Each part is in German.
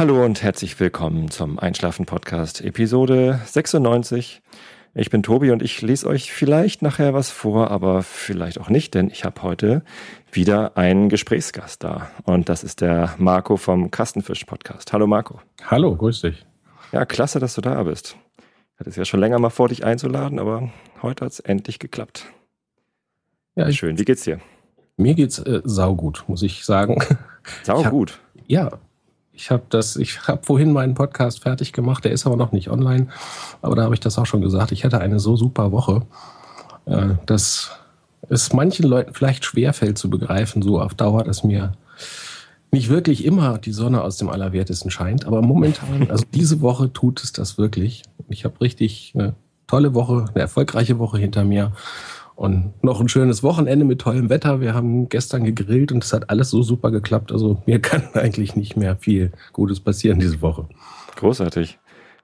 Hallo und herzlich willkommen zum Einschlafen Podcast Episode 96. Ich bin Tobi und ich lese euch vielleicht nachher was vor, aber vielleicht auch nicht, denn ich habe heute wieder einen Gesprächsgast da und das ist der Marco vom Kastenfisch Podcast. Hallo Marco. Hallo, grüß dich. Ja, klasse, dass du da bist. Ich hatte es ja schon länger mal vor, dich einzuladen, aber heute hat es endlich geklappt. Ja, schön. Wie geht's dir? Mir geht's äh, saugut, muss ich sagen. Saugut? Ja, ich habe das, ich habe vorhin meinen Podcast fertig gemacht, der ist aber noch nicht online. Aber da habe ich das auch schon gesagt. Ich hatte eine so super Woche, äh, dass es manchen Leuten vielleicht schwerfällt zu begreifen, so auf Dauer, dass mir nicht wirklich immer die Sonne aus dem Allerwertesten scheint. Aber momentan, also diese Woche tut es das wirklich. Ich habe richtig eine tolle Woche, eine erfolgreiche Woche hinter mir. Und noch ein schönes Wochenende mit tollem Wetter. Wir haben gestern gegrillt und es hat alles so super geklappt. Also mir kann eigentlich nicht mehr viel Gutes passieren diese Woche. Großartig.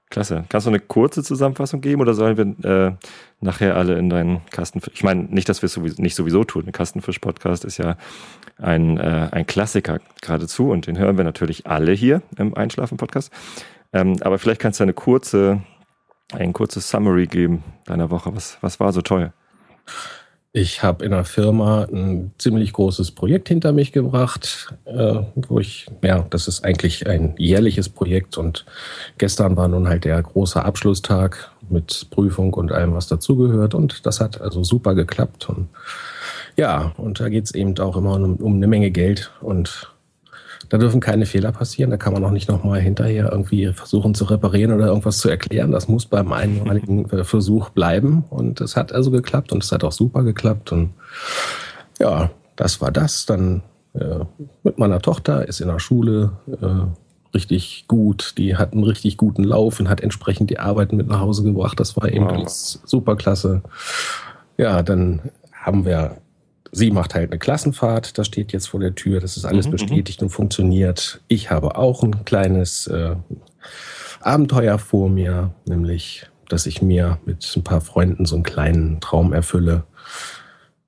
Klasse. Kannst du eine kurze Zusammenfassung geben oder sollen wir äh, nachher alle in deinen Kastenfisch? Ich meine, nicht, dass wir es sowieso, nicht sowieso tun. Ein Kastenfisch-Podcast ist ja ein, äh, ein Klassiker geradezu und den hören wir natürlich alle hier im Einschlafen-Podcast. Ähm, aber vielleicht kannst du eine kurze, ein kurzes Summary geben deiner Woche. Was, was war so toll? Ich habe in der Firma ein ziemlich großes Projekt hinter mich gebracht, äh, wo ich, ja, das ist eigentlich ein jährliches Projekt und gestern war nun halt der große Abschlusstag mit Prüfung und allem, was dazugehört und das hat also super geklappt und ja, und da geht es eben auch immer um, um eine Menge Geld und da dürfen keine Fehler passieren. Da kann man auch nicht nochmal hinterher irgendwie versuchen zu reparieren oder irgendwas zu erklären. Das muss beim einmaligen Versuch bleiben. Und es hat also geklappt und es hat auch super geklappt. Und ja, das war das. Dann äh, mit meiner Tochter ist in der Schule äh, richtig gut. Die hat einen richtig guten Lauf und hat entsprechend die Arbeiten mit nach Hause gebracht. Das war eben wow. super klasse. Ja, dann haben wir Sie macht halt eine Klassenfahrt, das steht jetzt vor der Tür, das ist alles mhm, mhm. bestätigt und funktioniert. Ich habe auch ein kleines äh, Abenteuer vor mir, nämlich, dass ich mir mit ein paar Freunden so einen kleinen Traum erfülle.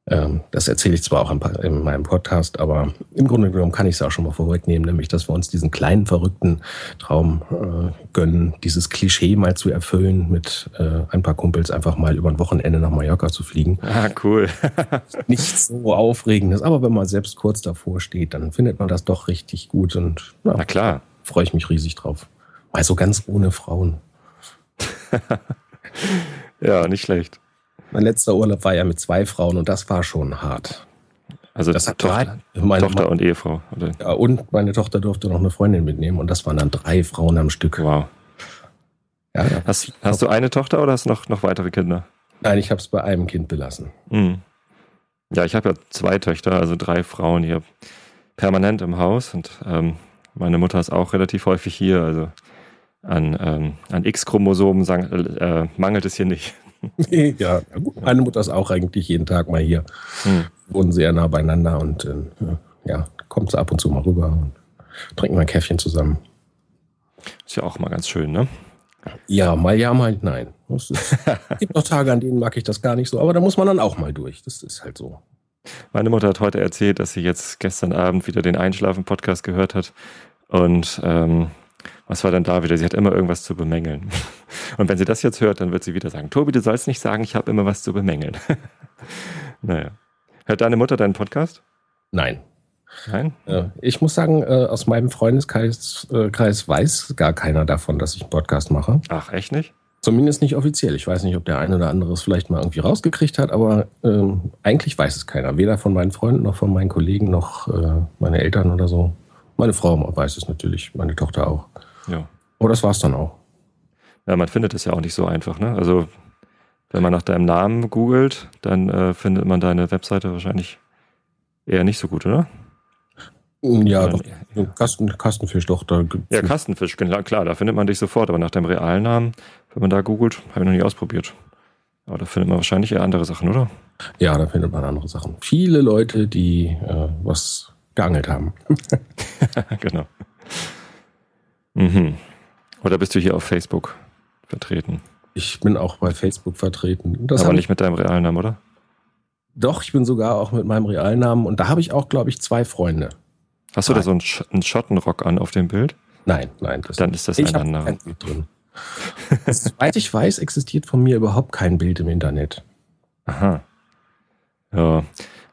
Ähm, das erzähle ich zwar auch in meinem Podcast, aber im Grunde genommen kann ich es auch schon mal vorwegnehmen, nämlich, dass wir uns diesen kleinen verrückten Traum äh, gönnen, dieses Klischee mal zu erfüllen, mit äh, ein paar Kumpels einfach mal über ein Wochenende nach Mallorca zu fliegen. Ah, cool. Nichts so Aufregendes, aber wenn man selbst kurz davor steht, dann findet man das doch richtig gut und na, na klar. Freue ich mich riesig drauf. Mal so ganz ohne Frauen. ja, nicht schlecht. Mein letzter Urlaub war ja mit zwei Frauen und das war schon hart. Also das hat Tochter, meine Tochter und Ehefrau. Oder? Ja, und meine Tochter durfte noch eine Freundin mitnehmen und das waren dann drei Frauen am Stück. Wow. Ja, ja. Hast, hast, du eine Tochter oder hast du noch, noch weitere Kinder? Nein, ich habe es bei einem Kind belassen. Mhm. Ja, ich habe ja zwei Töchter, also drei Frauen hier permanent im Haus und ähm, meine Mutter ist auch relativ häufig hier. Also an, ähm, an X-Chromosomen äh, mangelt es hier nicht. ja, gut. Meine Mutter ist auch eigentlich jeden Tag mal hier. Hm. Wohnen sehr nah beieinander und äh, ja, kommt sie ab und zu mal rüber und trinken mal ein Käffchen zusammen. Ist ja auch mal ganz schön, ne? Ja, mal ja, mal nein. Es gibt noch Tage, an denen mag ich das gar nicht so, aber da muss man dann auch mal durch. Das ist halt so. Meine Mutter hat heute erzählt, dass sie jetzt gestern Abend wieder den Einschlafen-Podcast gehört hat und ähm, was war denn da wieder? Sie hat immer irgendwas zu bemängeln. Und wenn sie das jetzt hört, dann wird sie wieder sagen, Tobi, du sollst nicht sagen, ich habe immer was zu bemängeln. naja. Hört deine Mutter deinen Podcast? Nein. Nein? Ich muss sagen, äh, aus meinem Freundeskreis äh, weiß gar keiner davon, dass ich einen Podcast mache. Ach, echt nicht? Zumindest nicht offiziell. Ich weiß nicht, ob der eine oder andere es vielleicht mal irgendwie rausgekriegt hat, aber ähm, eigentlich weiß es keiner. Weder von meinen Freunden noch von meinen Kollegen noch äh, meine Eltern oder so. Meine Frau weiß es natürlich, meine Tochter auch. Ja. Aber das war es dann auch. Ja, man findet es ja auch nicht so einfach, ne? Also, wenn man nach deinem Namen googelt, dann äh, findet man deine Webseite wahrscheinlich eher nicht so gut, oder? Ja, doch, Kasten, Kastenfisch doch. Da ja, Kastenfisch, klar, da findet man dich sofort, aber nach deinem realen Namen, wenn man da googelt, habe ich noch nie ausprobiert. Aber da findet man wahrscheinlich eher andere Sachen, oder? Ja, da findet man andere Sachen. Viele Leute, die äh, was geangelt haben. genau. Mhm. Oder bist du hier auf Facebook vertreten? Ich bin auch bei Facebook vertreten. Das Aber nicht mit deinem realen Namen, oder? Doch, ich bin sogar auch mit meinem realen Namen und da habe ich auch, glaube ich, zwei Freunde. Hast du da so einen, Sch einen Schottenrock an auf dem Bild? Nein, nein. Das Dann ist das ein anderer. Drin. Soweit ich weiß, existiert von mir überhaupt kein Bild im Internet. Aha. Ja,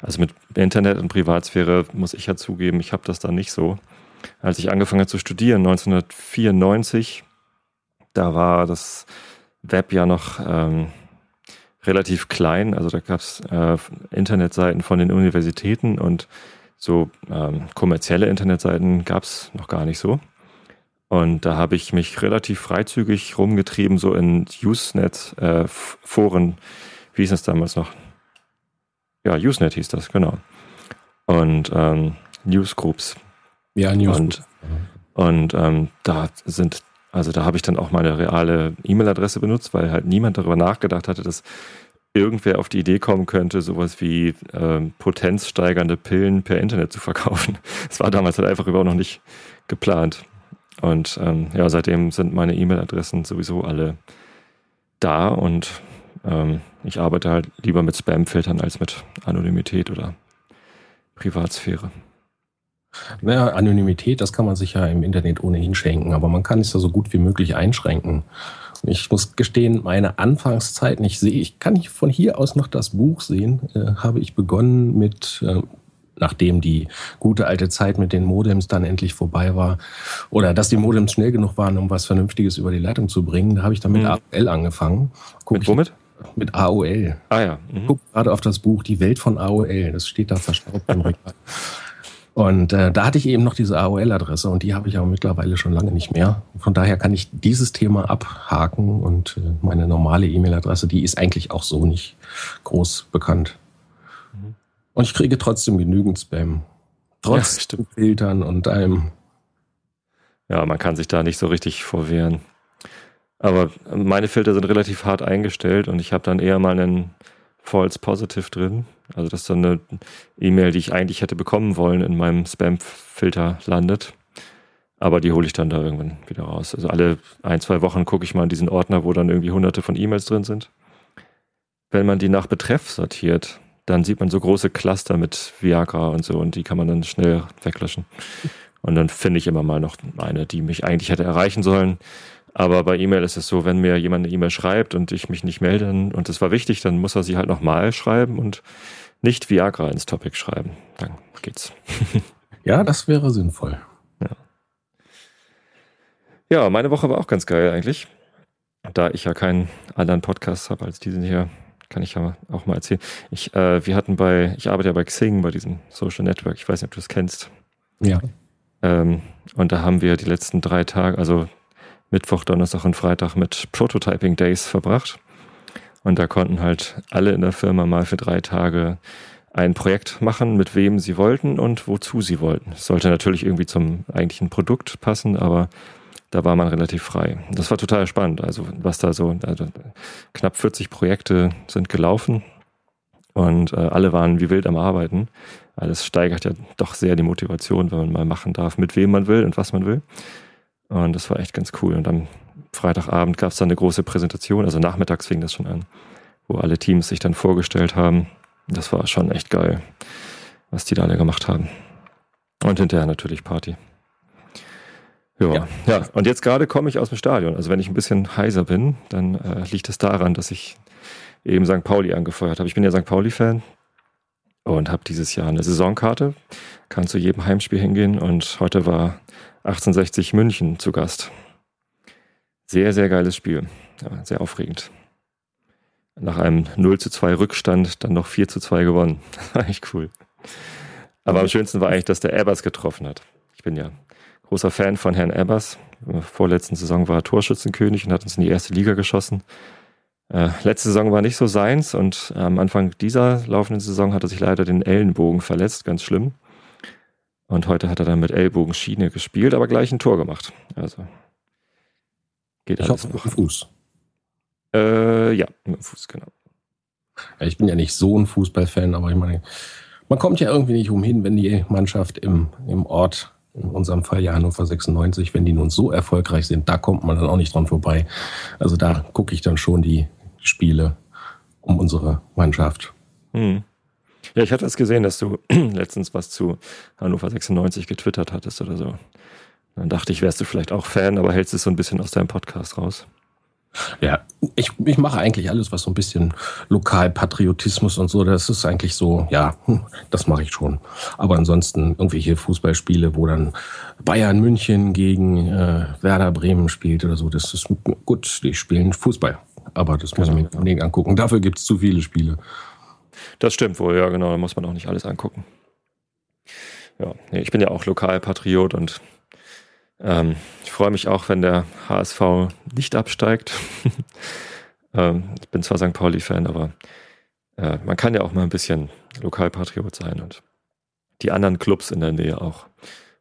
also mit Internet und Privatsphäre muss ich ja zugeben, ich habe das da nicht so. Als ich angefangen habe zu studieren, 1994, da war das Web ja noch ähm, relativ klein. Also da gab es äh, Internetseiten von den Universitäten und so ähm, kommerzielle Internetseiten gab es noch gar nicht so. Und da habe ich mich relativ freizügig rumgetrieben, so in Usenet-Foren. Äh, Wie hieß das damals noch? Ja, Usenet hieß das, genau. Und ähm, Newsgroups. Ja, Newsgroups. Und, und ähm, da sind, also da habe ich dann auch meine reale E-Mail-Adresse benutzt, weil halt niemand darüber nachgedacht hatte, dass irgendwer auf die Idee kommen könnte, sowas wie ähm, potenzsteigernde Pillen per Internet zu verkaufen. Das war damals halt einfach überhaupt noch nicht geplant. Und ähm, ja, seitdem sind meine E-Mail-Adressen sowieso alle da und ähm, ich arbeite halt lieber mit Spam-Filtern als mit Anonymität oder Privatsphäre. Naja, Anonymität, das kann man sich ja im Internet ohnehin schenken, aber man kann es ja so gut wie möglich einschränken. Ich muss gestehen, meine Anfangszeit, ich sehe, ich kann von hier aus noch das Buch sehen, äh, habe ich begonnen mit äh, nachdem die gute alte Zeit mit den Modems dann endlich vorbei war oder dass die Modems schnell genug waren, um was Vernünftiges über die Leitung zu bringen, da habe ich dann mit mhm. AOL angefangen. Guck mit womit? Mit AOL. Ah ja. Mhm. Guck gerade auf das Buch Die Welt von AOL. Das steht da verstaubt im Regal. Und äh, da hatte ich eben noch diese AOL-Adresse und die habe ich aber mittlerweile schon lange nicht mehr. Von daher kann ich dieses Thema abhaken und äh, meine normale E-Mail-Adresse, die ist eigentlich auch so nicht groß bekannt. Und ich kriege trotzdem genügend Spam. Trotz ja, Filtern und allem. Ja, man kann sich da nicht so richtig vorwehren. Aber meine Filter sind relativ hart eingestellt und ich habe dann eher mal einen False Positive drin. Also, dass dann eine E-Mail, die ich eigentlich hätte bekommen wollen, in meinem Spam-Filter landet. Aber die hole ich dann da irgendwann wieder raus. Also alle ein, zwei Wochen gucke ich mal in diesen Ordner, wo dann irgendwie hunderte von E-Mails drin sind. Wenn man die nach Betreff sortiert, dann sieht man so große Cluster mit Viagra und so und die kann man dann schnell weglöschen. Und dann finde ich immer mal noch eine, die mich eigentlich hätte erreichen sollen. Aber bei E-Mail ist es so, wenn mir jemand eine E-Mail schreibt und ich mich nicht melde und das war wichtig, dann muss er sie halt nochmal schreiben und nicht Viagra ins Topic schreiben. Dann geht's. Ja, das wäre sinnvoll. Ja. ja, meine Woche war auch ganz geil eigentlich. Da ich ja keinen anderen Podcast habe als diesen hier, kann ich ja auch mal erzählen. Ich, äh, wir hatten bei, ich arbeite ja bei Xing, bei diesem Social Network. Ich weiß nicht, ob du das kennst. Ja. Ähm, und da haben wir die letzten drei Tage, also Mittwoch, Donnerstag und Freitag mit Prototyping Days verbracht. Und da konnten halt alle in der Firma mal für drei Tage ein Projekt machen, mit wem sie wollten und wozu sie wollten. Es sollte natürlich irgendwie zum eigentlichen Produkt passen, aber da war man relativ frei. Das war total spannend. Also was da so, also knapp 40 Projekte sind gelaufen und äh, alle waren wie wild am Arbeiten. Alles steigert ja doch sehr die Motivation, wenn man mal machen darf, mit wem man will und was man will. Und das war echt ganz cool. Und am Freitagabend gab es dann eine große Präsentation, also nachmittags fing das schon an, wo alle Teams sich dann vorgestellt haben. Das war schon echt geil, was die da alle gemacht haben. Und hinterher natürlich Party. Ja, ja. ja. Und jetzt gerade komme ich aus dem Stadion. Also wenn ich ein bisschen heiser bin, dann äh, liegt es daran, dass ich eben St. Pauli angefeuert habe. Ich bin ja St. Pauli-Fan und habe dieses Jahr eine Saisonkarte, kann zu jedem Heimspiel hingehen und heute war 1860 München zu Gast. Sehr, sehr geiles Spiel. Ja, sehr aufregend. Nach einem 0 zu 2 Rückstand dann noch 4 zu 2 gewonnen. echt cool. Aber am schönsten war eigentlich, dass der Ebbers getroffen hat. Ich bin ja großer Fan von Herrn Ebbers. Vorletzten Saison war er Torschützenkönig und hat uns in die erste Liga geschossen. Äh, letzte Saison war nicht so seins und am Anfang dieser laufenden Saison hat er sich leider den Ellenbogen verletzt, ganz schlimm. Und heute hat er dann mit Ellbogenschiene gespielt, aber gleich ein Tor gemacht. Also geht ich alles hoffe, noch. Mit dem Fuß. Äh, ja, mit dem Fuß, genau. Ja, ich bin ja nicht so ein Fußballfan, aber ich meine, man kommt ja irgendwie nicht umhin, wenn die Mannschaft im, im Ort in unserem Fall ja Hannover 96, wenn die nun so erfolgreich sind, da kommt man dann auch nicht dran vorbei. Also da gucke ich dann schon die Spiele um unsere Mannschaft. Hm. Ja, ich hatte es gesehen, dass du letztens was zu Hannover 96 getwittert hattest oder so. Dann dachte ich, wärst du vielleicht auch Fan, aber hältst es so ein bisschen aus deinem Podcast raus. Ja, ich, ich mache eigentlich alles, was so ein bisschen Lokalpatriotismus und so, das ist eigentlich so, ja, hm, das mache ich schon. Aber ansonsten irgendwelche Fußballspiele, wo dann Bayern München gegen äh, Werder Bremen spielt oder so, das ist gut, die spielen Fußball. Aber das muss genau. ich mir nicht angucken. Dafür gibt es zu viele Spiele. Das stimmt wohl, ja, genau. Da muss man auch nicht alles angucken. Ja, ich bin ja auch Lokalpatriot und ähm, ich freue mich auch, wenn der HSV nicht absteigt. ähm, ich bin zwar St. Pauli-Fan, aber äh, man kann ja auch mal ein bisschen Lokalpatriot sein und die anderen Clubs in der Nähe auch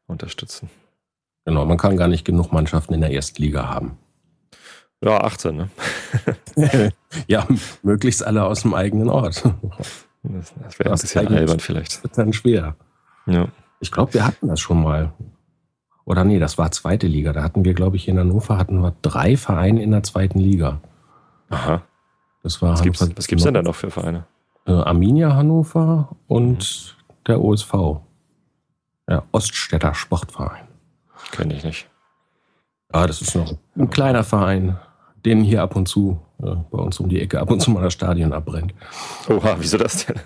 unterstützen. Genau, man kann gar nicht genug Mannschaften in der Erstliga haben. Ja, 18, ne? ja, möglichst alle aus dem eigenen Ort. Das, das wäre ein bisschen albern vielleicht. Das wird dann schwer. Ja. Ich glaube, wir hatten das schon mal. Oder nee, das war zweite Liga. Da hatten wir, glaube ich, in Hannover hatten wir drei Vereine in der zweiten Liga. Aha. Das war was gibt es denn da noch für Vereine? Äh, Arminia Hannover und mhm. der OSV. Ja, Oststädter Sportverein. Kenne ich nicht. Ja, das ist noch ein kleiner Verein, den hier ab und zu äh, bei uns um die Ecke ab und zu mal das Stadion abbrennt. Oha, wieso das denn?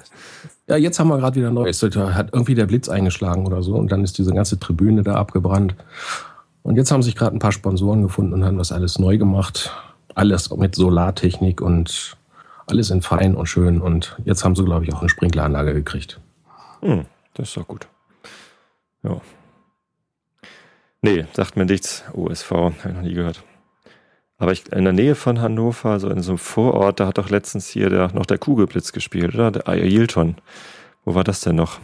Ja, jetzt haben wir gerade wieder Neues. Da hat irgendwie der Blitz eingeschlagen oder so und dann ist diese ganze Tribüne da abgebrannt. Und jetzt haben sich gerade ein paar Sponsoren gefunden und haben das alles neu gemacht. Alles mit Solartechnik und alles in fein und schön. Und jetzt haben sie, glaube ich, auch eine Sprinkleranlage gekriegt. Hm, das ist doch gut. Ja. Nee, sagt mir nichts. USV, habe ich noch nie gehört. Aber ich, in der Nähe von Hannover, so in so einem Vorort, da hat doch letztens hier der, noch der Kugelblitz gespielt, oder? Der Ailton. Wo war das denn noch?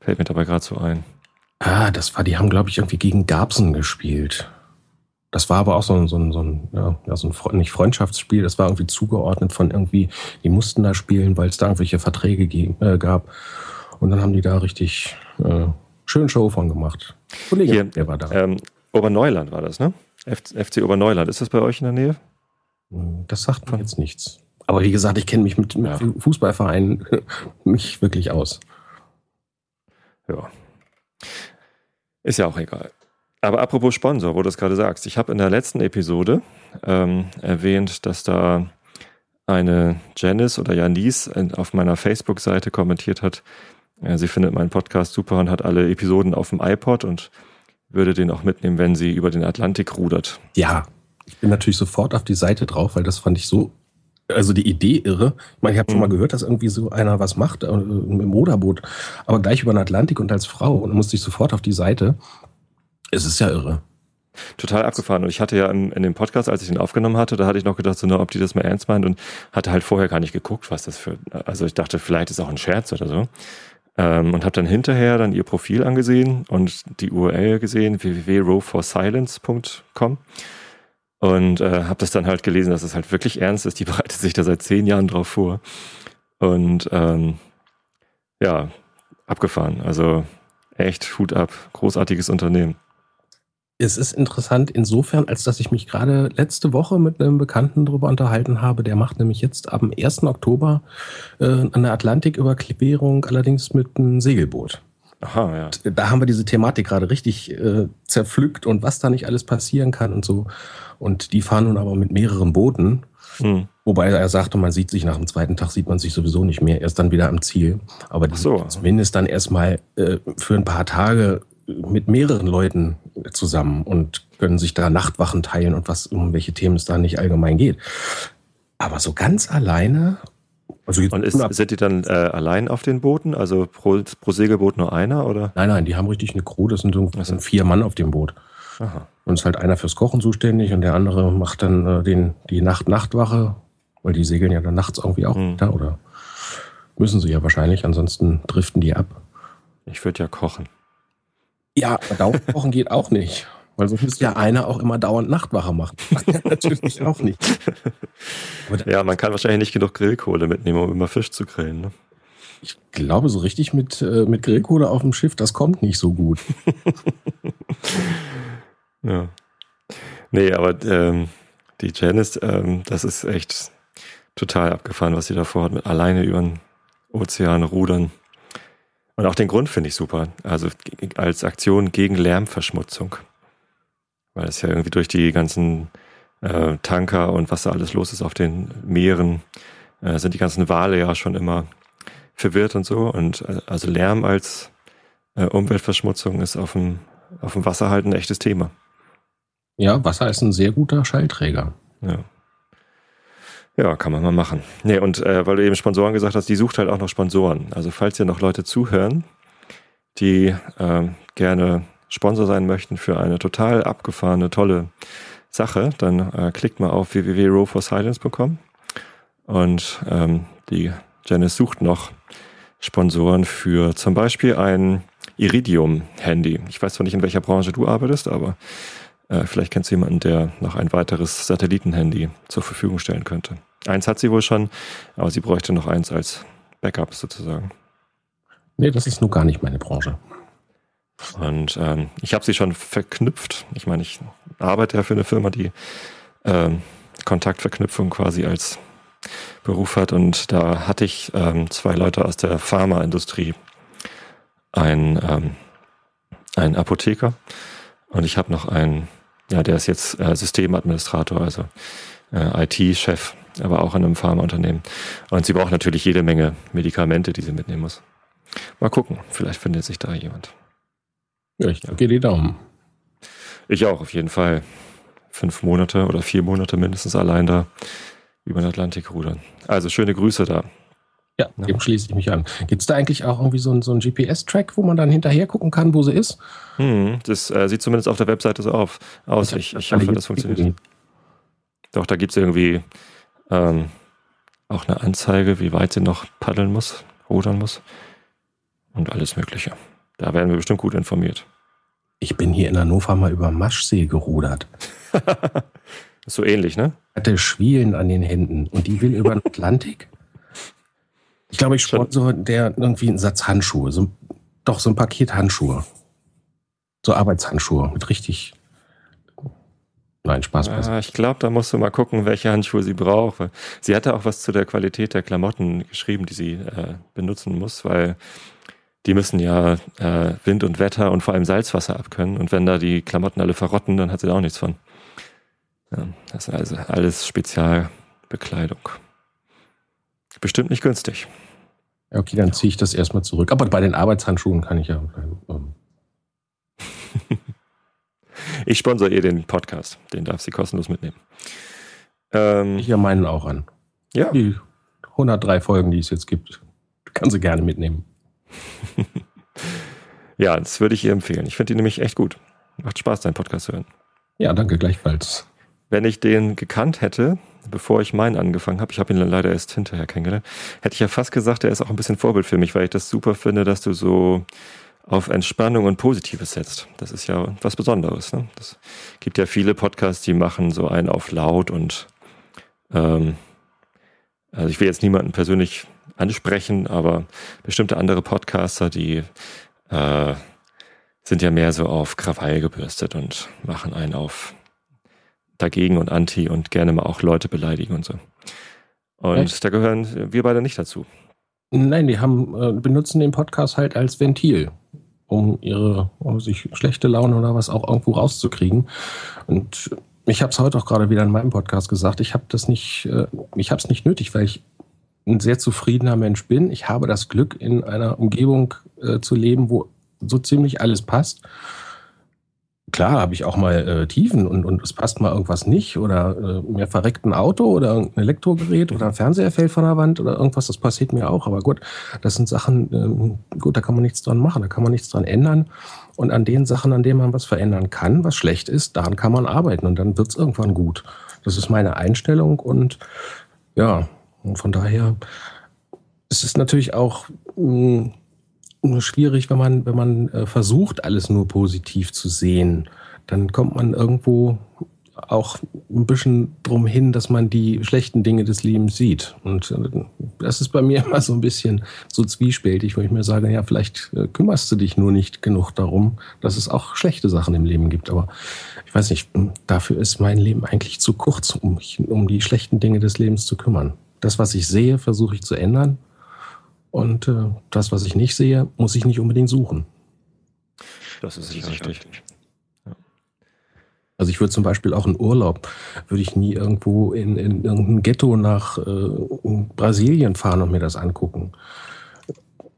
Fällt mir dabei gerade so ein. Ah, das war, die haben, glaube ich, irgendwie gegen Garbsen gespielt. Das war aber auch so ein, so ein, so ein, ja, so ein nicht Freundschaftsspiel, das war irgendwie zugeordnet von irgendwie, die mussten da spielen, weil es da irgendwelche Verträge äh, gab. Und dann haben die da richtig äh, schön Show von gemacht. Kollege, Hier, der war da. Ähm, Oberneuland war das, ne? FC Oberneuland, ist das bei euch in der Nähe? Das sagt mir jetzt nichts. Aber wie gesagt, ich kenne mich mit, mit ja. Fußballvereinen nicht wirklich aus. Ja. Ist ja auch egal. Aber apropos Sponsor, wo du es gerade sagst, ich habe in der letzten Episode ähm, erwähnt, dass da eine Janice oder Janice auf meiner Facebook-Seite kommentiert hat, sie findet meinen Podcast super und hat alle Episoden auf dem iPod und würde den auch mitnehmen, wenn sie über den Atlantik rudert. Ja, ich bin natürlich sofort auf die Seite drauf, weil das fand ich so, also die Idee irre. Ich meine, ich habe schon mal mhm. gehört, dass irgendwie so einer was macht äh, mit dem Moderboot, aber gleich über den Atlantik und als Frau und dann musste ich sofort auf die Seite. Es ist ja irre. Total abgefahren. Und ich hatte ja in, in, dem Podcast, als ich den aufgenommen hatte, da hatte ich noch gedacht, so, na, ob die das mal ernst meint und hatte halt vorher gar nicht geguckt, was das für, also ich dachte, vielleicht ist auch ein Scherz oder so. Ähm, und habe dann hinterher dann ihr Profil angesehen und die URL gesehen, www.rowforsilence.com und äh, habe das dann halt gelesen, dass es halt wirklich ernst ist. Die bereitet sich da seit zehn Jahren drauf vor. Und ähm, ja, abgefahren. Also echt Hut ab. Großartiges Unternehmen. Es ist interessant insofern, als dass ich mich gerade letzte Woche mit einem Bekannten darüber unterhalten habe. Der macht nämlich jetzt am 1. Oktober äh, eine Atlantiküberquerung, allerdings mit einem Segelboot. Aha, ja. Da haben wir diese Thematik gerade richtig äh, zerpflückt und was da nicht alles passieren kann und so. Und die fahren nun aber mit mehreren Booten. Hm. Wobei er sagte, man sieht sich nach dem zweiten Tag, sieht man sich sowieso nicht mehr, erst dann wieder am Ziel. Aber so. zumindest dann erstmal äh, für ein paar Tage mit mehreren Leuten zusammen und können sich da Nachtwachen teilen und was, um welche Themen es da nicht allgemein geht. Aber so ganz alleine. Also und ist, sind die dann äh, allein auf den Booten? Also pro, pro, Segelboot nur einer? oder? Nein, nein, die haben richtig eine Crew. Das sind, so, das sind vier Mann auf dem Boot. Aha. Und es ist halt einer fürs Kochen zuständig und der andere macht dann äh, den, die Nacht-Nachtwache, weil die segeln ja dann nachts irgendwie auch mhm. oder müssen sie ja wahrscheinlich, ansonsten driften die ab. Ich würde ja kochen. Ja, dauernd kochen geht auch nicht. Weil so müsste ja einer auch immer dauernd Nachtwache machen. Natürlich auch nicht. ja, man kann wahrscheinlich nicht genug Grillkohle mitnehmen, um immer Fisch zu grillen. Ne? Ich glaube, so richtig mit, äh, mit Grillkohle auf dem Schiff, das kommt nicht so gut. ja. Nee, aber ähm, die Janice, ähm, das ist echt total abgefahren, was sie da vorhat, mit alleine über den Ozean rudern. Und auch den Grund finde ich super. Also als Aktion gegen Lärmverschmutzung. Weil es ja irgendwie durch die ganzen äh, Tanker und was da alles los ist auf den Meeren, äh, sind die ganzen Wale ja schon immer verwirrt und so. Und äh, also Lärm als äh, Umweltverschmutzung ist auf dem, auf dem Wasser halt ein echtes Thema. Ja, Wasser ist ein sehr guter Schallträger. Ja. Ja, kann man mal machen. Nee, und äh, weil du eben Sponsoren gesagt hast, die sucht halt auch noch Sponsoren. Also falls ihr noch Leute zuhören, die äh, gerne Sponsor sein möchten für eine total abgefahrene, tolle Sache, dann äh, klickt mal auf www.rowforsilence.com und ähm, die Janice sucht noch Sponsoren für zum Beispiel ein Iridium-Handy. Ich weiß zwar nicht, in welcher Branche du arbeitest, aber äh, vielleicht kennst du jemanden, der noch ein weiteres Satellitenhandy zur Verfügung stellen könnte. Eins hat sie wohl schon, aber sie bräuchte noch eins als Backup sozusagen. Nee, das ist nur gar nicht meine Branche. Und ähm, ich habe sie schon verknüpft. Ich meine, ich arbeite ja für eine Firma, die ähm, Kontaktverknüpfung quasi als Beruf hat. Und da hatte ich ähm, zwei Leute aus der Pharmaindustrie, ein, ähm, ein Apotheker und ich habe noch einen, ja, der ist jetzt äh, Systemadministrator, also äh, IT-Chef, aber auch in einem Pharmaunternehmen. Und sie braucht natürlich jede Menge Medikamente, die sie mitnehmen muss. Mal gucken, vielleicht findet sich da jemand. Ja, ich drücke die Daumen. Ich auch, auf jeden Fall. Fünf Monate oder vier Monate mindestens allein da über den Atlantik rudern. Also schöne Grüße da. Ja, ja. dem schließe ich mich an. Gibt es da eigentlich auch irgendwie so einen, so einen GPS-Track, wo man dann hinterher gucken kann, wo sie ist? Hm, das äh, sieht zumindest auf der Webseite so auf, aus. Ich, ich hoffe, das funktioniert. Doch, da gibt es irgendwie ähm, auch eine Anzeige, wie weit sie noch paddeln muss, rudern muss und alles Mögliche. Da werden wir bestimmt gut informiert. Ich bin hier in Hannover mal über Maschsee gerudert. ist so ähnlich, ne? Hatte Schwielen an den Händen und die will über den Atlantik. Ich glaube, ich sponsor der irgendwie einen Satz Handschuhe. So, doch, so ein Paket Handschuhe. So Arbeitshandschuhe mit richtig. Nein, Spaß. Ja, ich glaube, da musst du mal gucken, welche Handschuhe sie braucht. Sie hatte auch was zu der Qualität der Klamotten geschrieben, die sie äh, benutzen muss, weil die müssen ja äh, Wind und Wetter und vor allem Salzwasser abkönnen. Und wenn da die Klamotten alle verrotten, dann hat sie da auch nichts von. Ja, das ist also alles Spezialbekleidung. Bestimmt nicht günstig. Okay, dann ziehe ich das erstmal zurück. Aber bei den Arbeitshandschuhen kann ich ja bleiben. Ähm. ich sponsere ihr den Podcast. Den darf sie kostenlos mitnehmen. Ähm, ich ja meinen auch an. Ja. Die 103 Folgen, die es jetzt gibt, kann sie gerne mitnehmen. ja, das würde ich ihr empfehlen. Ich finde die nämlich echt gut. Macht Spaß, deinen Podcast zu hören. Ja, danke gleichfalls. Wenn ich den gekannt hätte, bevor ich meinen angefangen habe, ich habe ihn dann leider erst hinterher kennengelernt, hätte ich ja fast gesagt, er ist auch ein bisschen Vorbild für mich, weil ich das super finde, dass du so auf Entspannung und Positives setzt. Das ist ja was Besonderes. Ne? Das gibt ja viele Podcasts, die machen so einen auf laut und ähm, also ich will jetzt niemanden persönlich ansprechen, aber bestimmte andere Podcaster, die äh, sind ja mehr so auf Krawall gebürstet und machen einen auf dagegen und anti und gerne mal auch Leute beleidigen und so. Und Echt? da gehören wir beide nicht dazu. Nein, die haben, äh, benutzen den Podcast halt als Ventil, um ihre, um sich schlechte Laune oder was auch irgendwo rauszukriegen. Und ich habe es heute auch gerade wieder in meinem Podcast gesagt. Ich habe das nicht, äh, ich habe es nicht nötig, weil ich ein sehr zufriedener Mensch bin. Ich habe das Glück, in einer Umgebung äh, zu leben, wo so ziemlich alles passt klar habe ich auch mal äh, Tiefen und, und es passt mal irgendwas nicht oder äh, mir verreckt ein Auto oder ein Elektrogerät oder ein Fernseher fällt von der Wand oder irgendwas, das passiert mir auch. Aber gut, das sind Sachen, äh, gut, da kann man nichts dran machen, da kann man nichts dran ändern. Und an den Sachen, an denen man was verändern kann, was schlecht ist, daran kann man arbeiten und dann wird es irgendwann gut. Das ist meine Einstellung und ja, und von daher ist es natürlich auch mh, hm, schwierig, wenn man, wenn man äh, versucht, alles nur positiv zu sehen. Dann kommt man irgendwo auch ein bisschen drum hin, dass man die schlechten Dinge des Lebens sieht. Und äh, das ist bei mir immer so ein bisschen so zwiespältig, wo ich mir sage, ja, vielleicht äh, kümmerst du dich nur nicht genug darum, dass es auch schlechte Sachen im Leben gibt. Aber ich weiß nicht, dafür ist mein Leben eigentlich zu kurz, um mich um die schlechten Dinge des Lebens zu kümmern. Das, was ich sehe, versuche ich zu ändern Und äh, das, was ich nicht sehe, muss ich nicht unbedingt suchen. Das ist sicher richtig. Also ich würde zum Beispiel auch in Urlaub, würde ich nie irgendwo in, in irgendein Ghetto nach äh, Brasilien fahren und mir das angucken.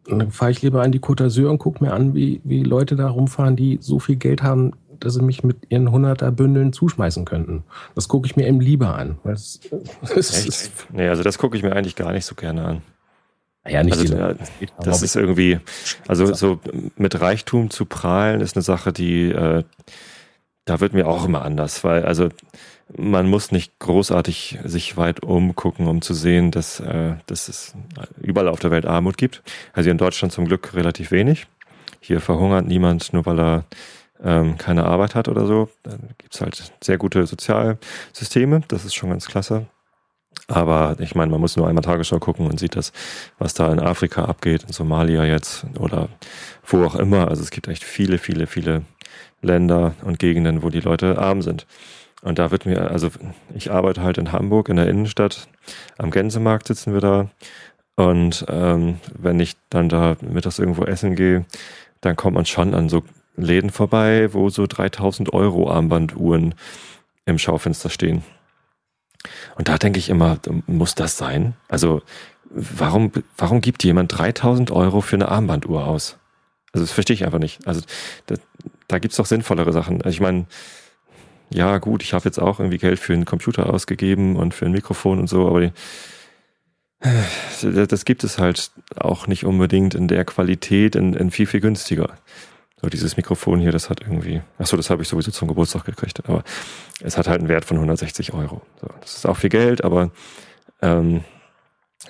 dann fahre ich lieber an die Côte d'Azur und gucke mir an, wie, wie Leute da rumfahren, die so viel Geld haben, dass sie mich mit ihren 100er Bündeln zuschmeißen könnten. Das gucke ich mir eben lieber an. Es, Echt? nee, also das gucke ich mir eigentlich gar nicht so gerne an. Ja, nicht also, ja, das ist irgendwie, also so mit Reichtum zu prahlen ist eine Sache, die äh, da wird mir auch immer anders, weil also man muss nicht großartig sich weit umgucken, um zu sehen, dass, äh, dass es überall auf der Welt Armut gibt. Also in Deutschland zum Glück relativ wenig. Hier verhungert niemand, nur weil er ähm, keine Arbeit hat oder so. Dann gibt's halt sehr gute Sozialsysteme, das ist schon ganz klasse. Aber ich meine, man muss nur einmal Tagesschau gucken und sieht das, was da in Afrika abgeht, in Somalia jetzt oder wo auch immer. Also es gibt echt viele, viele, viele Länder und Gegenden, wo die Leute arm sind. Und da wird mir, also ich arbeite halt in Hamburg in der Innenstadt, am Gänsemarkt sitzen wir da. Und ähm, wenn ich dann da mittags irgendwo essen gehe, dann kommt man schon an so Läden vorbei, wo so 3000 Euro Armbanduhren im Schaufenster stehen. Und da denke ich immer, muss das sein? Also warum, warum gibt jemand 3000 Euro für eine Armbanduhr aus? Also das verstehe ich einfach nicht. Also das, da gibt's doch sinnvollere Sachen. Also ich meine, ja gut, ich habe jetzt auch irgendwie Geld für einen Computer ausgegeben und für ein Mikrofon und so, aber die, das gibt es halt auch nicht unbedingt in der Qualität, in, in viel, viel günstiger. So dieses Mikrofon hier, das hat irgendwie, ach so, das habe ich sowieso zum Geburtstag gekriegt, aber es hat halt einen Wert von 160 Euro. So, das ist auch viel Geld, aber ähm,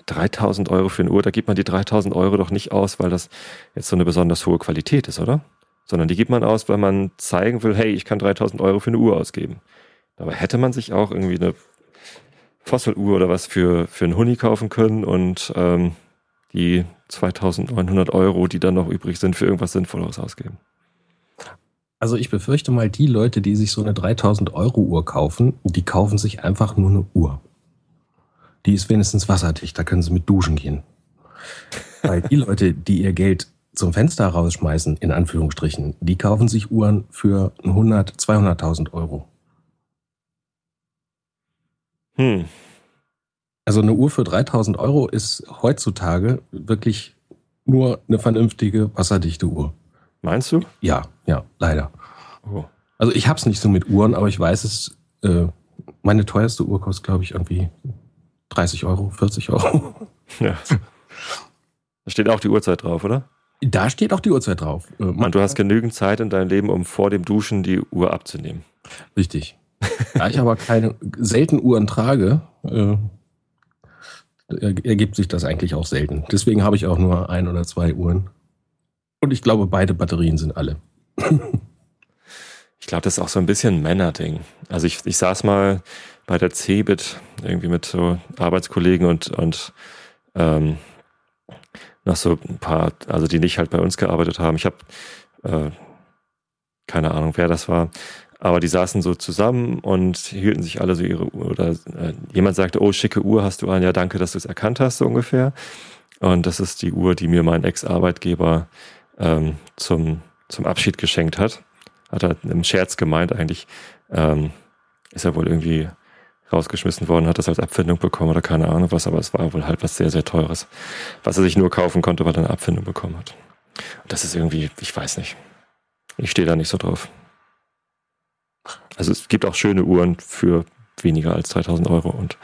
3000 Euro für eine Uhr, da gibt man die 3000 Euro doch nicht aus, weil das jetzt so eine besonders hohe Qualität ist, oder? sondern die gibt man aus, weil man zeigen will, hey, ich kann 3000 Euro für eine Uhr ausgeben. Aber hätte man sich auch irgendwie eine Fossil-Uhr oder was für, für einen Huni kaufen können und ähm, die 2900 Euro, die dann noch übrig sind, für irgendwas Sinnvolleres ausgeben. Also ich befürchte mal, die Leute, die sich so eine 3000 Euro Uhr kaufen, die kaufen sich einfach nur eine Uhr. Die ist wenigstens wasserdicht, da können sie mit duschen gehen. Weil die Leute, die ihr Geld zum Fenster rausschmeißen, in Anführungsstrichen, die kaufen sich Uhren für 100, 200.000 Euro. Hm. Also eine Uhr für 3000 Euro ist heutzutage wirklich nur eine vernünftige, wasserdichte Uhr. Meinst du? Ja, ja, leider. Oh. Also ich hab's nicht so mit Uhren, aber ich weiß es, äh, meine teuerste Uhr kostet, glaube ich, irgendwie 30 Euro, 40 Euro. Ja. Da steht auch die Uhrzeit drauf, oder? Da steht auch die Uhrzeit drauf. Äh, Und du hast genügend Zeit in deinem Leben, um vor dem Duschen die Uhr abzunehmen. Richtig. Da ich aber keine selten Uhren trage, äh, ergibt sich das eigentlich auch selten. Deswegen habe ich auch nur ein oder zwei Uhren. Und ich glaube, beide Batterien sind alle. ich glaube, das ist auch so ein bisschen ein Männerding. Also ich, ich saß mal bei der CeBIT irgendwie mit so Arbeitskollegen und, und ähm, noch so ein paar, also die nicht halt bei uns gearbeitet haben. Ich habe äh, keine Ahnung, wer das war, aber die saßen so zusammen und hielten sich alle so ihre Uhr oder äh, jemand sagte, oh, schicke Uhr hast du an, ja, danke, dass du es erkannt hast, so ungefähr. Und das ist die Uhr, die mir mein Ex-Arbeitgeber ähm, zum, zum Abschied geschenkt hat. Hat er im Scherz gemeint, eigentlich ähm, ist er wohl irgendwie rausgeschmissen worden, hat das als Abfindung bekommen oder keine Ahnung was, aber es war wohl halt was sehr, sehr teures, was er sich nur kaufen konnte, weil er eine Abfindung bekommen hat. Und das ist irgendwie, ich weiß nicht. Ich stehe da nicht so drauf. Also es gibt auch schöne Uhren für weniger als 3000 Euro und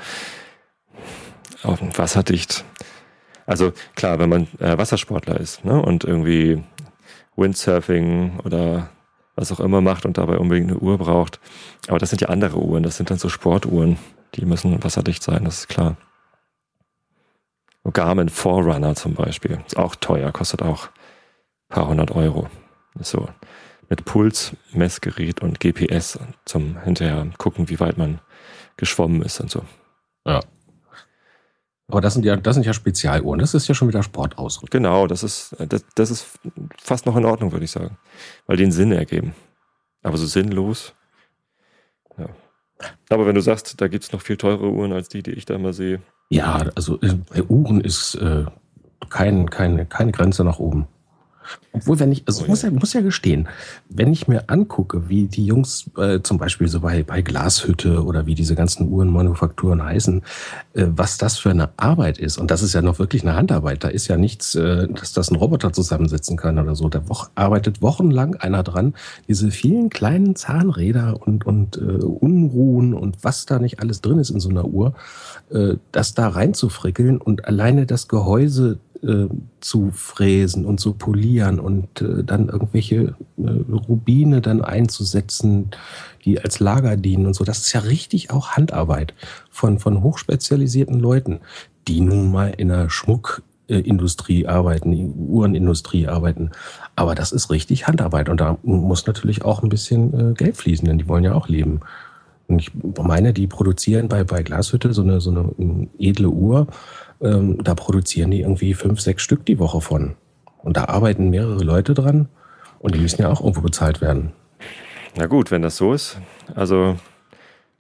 auch wasserdicht. Also klar, wenn man äh, Wassersportler ist ne, und irgendwie Windsurfing oder was auch immer macht und dabei unbedingt eine Uhr braucht. Aber das sind ja andere Uhren, das sind dann so Sportuhren. Die müssen wasserdicht sein, das ist klar. Garmin Forerunner zum Beispiel. Ist auch teuer, kostet auch ein paar hundert Euro. Ist so mit Puls, Messgerät und GPS zum hinterher gucken, wie weit man geschwommen ist und so. Ja. Aber das sind ja, das sind ja Spezialuhren. Das ist ja schon wieder Sportausrüstung. Genau, das ist, das, das ist fast noch in Ordnung, würde ich sagen. Weil die einen Sinn ergeben. Aber so sinnlos. Ja. Aber wenn du sagst, da gibt es noch viel teure Uhren als die, die ich da immer sehe. Ja, also äh, bei Uhren ist, äh, kein, keine, keine Grenze nach oben. Obwohl, wenn ich, also ich muss ja, muss ja gestehen, wenn ich mir angucke, wie die Jungs äh, zum Beispiel so bei, bei Glashütte oder wie diese ganzen Uhrenmanufakturen heißen, äh, was das für eine Arbeit ist. Und das ist ja noch wirklich eine Handarbeit. Da ist ja nichts, äh, dass das ein Roboter zusammensetzen kann oder so. Da wo arbeitet wochenlang einer dran, diese vielen kleinen Zahnräder und, und äh, Unruhen und was da nicht alles drin ist in so einer Uhr, äh, das da reinzufrickeln und alleine das Gehäuse äh, zu fräsen und zu polieren und äh, dann irgendwelche äh, Rubine dann einzusetzen, die als Lager dienen und so. Das ist ja richtig auch Handarbeit von, von hochspezialisierten Leuten, die nun mal in der Schmuckindustrie arbeiten, in Uhrenindustrie arbeiten. Aber das ist richtig Handarbeit und da muss natürlich auch ein bisschen äh, Geld fließen, denn die wollen ja auch leben. Und ich meine, die produzieren bei, bei Glashütte so eine, so eine ähm, edle Uhr ähm, da produzieren die irgendwie fünf, sechs Stück die Woche von. Und da arbeiten mehrere Leute dran und die müssen ja auch irgendwo bezahlt werden. Na gut, wenn das so ist. Also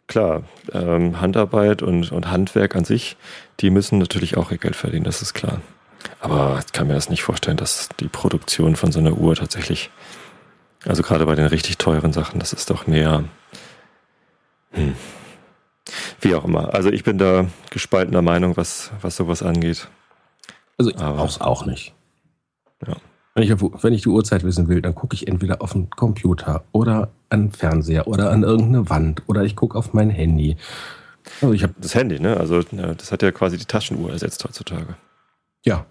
klar, ähm, Handarbeit und, und Handwerk an sich, die müssen natürlich auch ihr Geld verdienen, das ist klar. Aber ich kann mir das nicht vorstellen, dass die Produktion von so einer Uhr tatsächlich, also gerade bei den richtig teuren Sachen, das ist doch mehr. Hm, wie auch immer. Also ich bin da gespaltener Meinung, was, was sowas angeht. Also ich brauche es auch nicht. Ja. Wenn, ich, wenn ich die Uhrzeit wissen will, dann gucke ich entweder auf den Computer oder an den Fernseher oder an irgendeine Wand oder ich gucke auf mein Handy. Also ich habe das Handy, ne? Also ja, das hat ja quasi die Taschenuhr ersetzt heutzutage. Ja.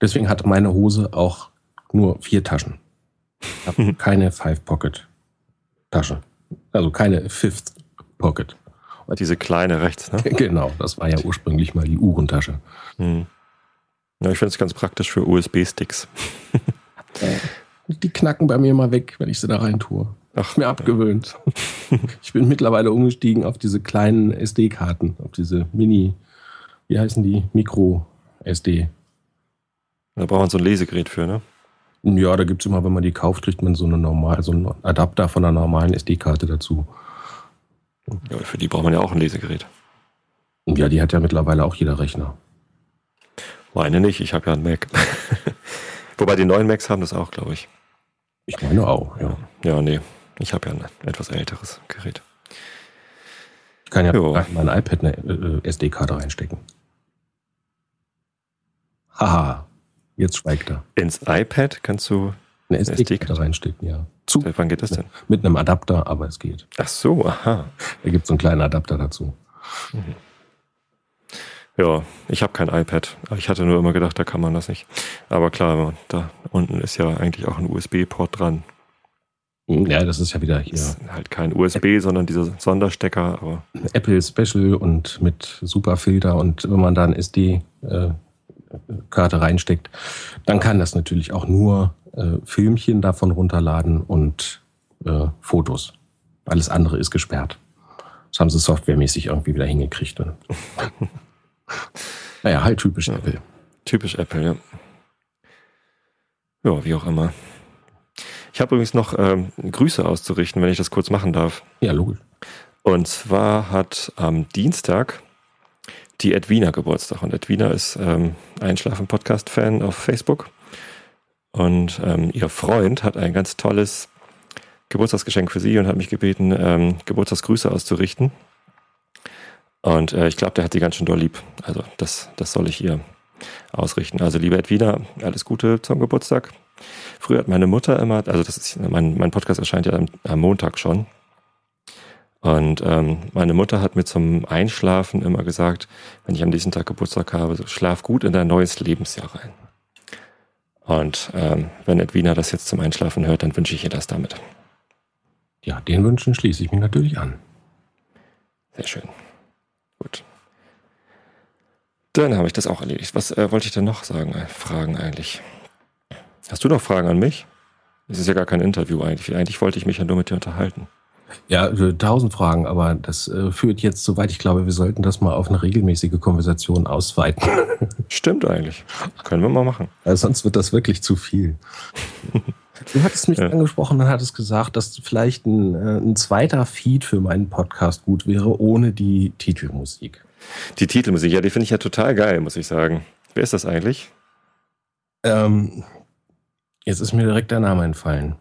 Deswegen hat meine Hose auch nur vier Taschen. Ich habe keine Five-Pocket-Tasche. Also keine Fifth Pocket. Diese kleine rechts, ne? Genau, das war ja ursprünglich mal die Uhrentasche. Hm. Ja, ich finde es ganz praktisch für USB-Sticks. die knacken bei mir mal weg, wenn ich sie da rein tue. Ach, mir abgewöhnt. ich bin mittlerweile umgestiegen auf diese kleinen SD-Karten, auf diese Mini, wie heißen die? Micro-SD. Da braucht man so ein Lesegerät für, ne? Ja, da gibt es immer, wenn man die kauft, kriegt man so, eine normal, so einen Adapter von einer normalen SD-Karte dazu. Ja, für die braucht man ja auch ein Lesegerät. Ja, die hat ja mittlerweile auch jeder Rechner. Meine nicht, ich habe ja einen Mac. Wobei die neuen Macs haben das auch, glaube ich. Ich meine auch, ja. Ja, nee. Ich habe ja ein etwas älteres Gerät. Ich kann ja jo. in mein iPad eine äh, SD-Karte reinstecken. Haha, jetzt schweigt er. Ins iPad kannst du eine SD-Karte reinstecken, ja. Zu. Wann geht das denn? Mit einem Adapter, aber es geht. Ach so, aha. Da gibt es so einen kleinen Adapter dazu. Mhm. Ja, ich habe kein iPad. Ich hatte nur immer gedacht, da kann man das nicht. Aber klar, da unten ist ja eigentlich auch ein USB-Port dran. Ja, das ist ja wieder hier. Ist halt kein USB, sondern dieser Sonderstecker. Aber Apple Special und mit super Filter und wenn man da eine SD-Karte reinsteckt, dann kann das natürlich auch nur äh, Filmchen davon runterladen und äh, Fotos. Alles andere ist gesperrt. Das haben sie softwaremäßig irgendwie wieder hingekriegt. naja, halt typisch ja. Apple. Typisch Apple, ja. Ja, wie auch immer. Ich habe übrigens noch ähm, Grüße auszurichten, wenn ich das kurz machen darf. Ja, logisch. Und zwar hat am Dienstag die Edwina Geburtstag. Und Edwina ist ähm, Einschlafen-Podcast-Fan auf Facebook. Und ähm, ihr Freund hat ein ganz tolles Geburtstagsgeschenk für sie und hat mich gebeten, ähm, Geburtstagsgrüße auszurichten. Und äh, ich glaube, der hat sie ganz schön doll lieb. Also das, das soll ich ihr ausrichten. Also liebe Edwina, alles Gute zum Geburtstag. Früher hat meine Mutter immer, also das ist, mein, mein Podcast erscheint ja am, am Montag schon. Und ähm, meine Mutter hat mir zum Einschlafen immer gesagt, wenn ich am nächsten Tag Geburtstag habe, so, schlaf gut in dein neues Lebensjahr rein. Und ähm, wenn Edwina das jetzt zum Einschlafen hört, dann wünsche ich ihr das damit. Ja, den Wünschen schließe ich mich natürlich an. Sehr schön. Gut. Dann habe ich das auch erledigt. Was äh, wollte ich denn noch sagen, äh, fragen eigentlich? Hast du noch Fragen an mich? Es ist ja gar kein Interview eigentlich. Eigentlich wollte ich mich ja nur mit dir unterhalten. Ja, äh, tausend Fragen, aber das äh, führt jetzt so weit. Ich glaube, wir sollten das mal auf eine regelmäßige Konversation ausweiten. Stimmt eigentlich. Können wir mal machen. Ja, sonst wird das wirklich zu viel. Du hattest mich ja. angesprochen und hattest gesagt, dass vielleicht ein, äh, ein zweiter Feed für meinen Podcast gut wäre, ohne die Titelmusik. Die Titelmusik, ja, die finde ich ja total geil, muss ich sagen. Wer ist das eigentlich? Ähm, jetzt ist mir direkt der Name entfallen.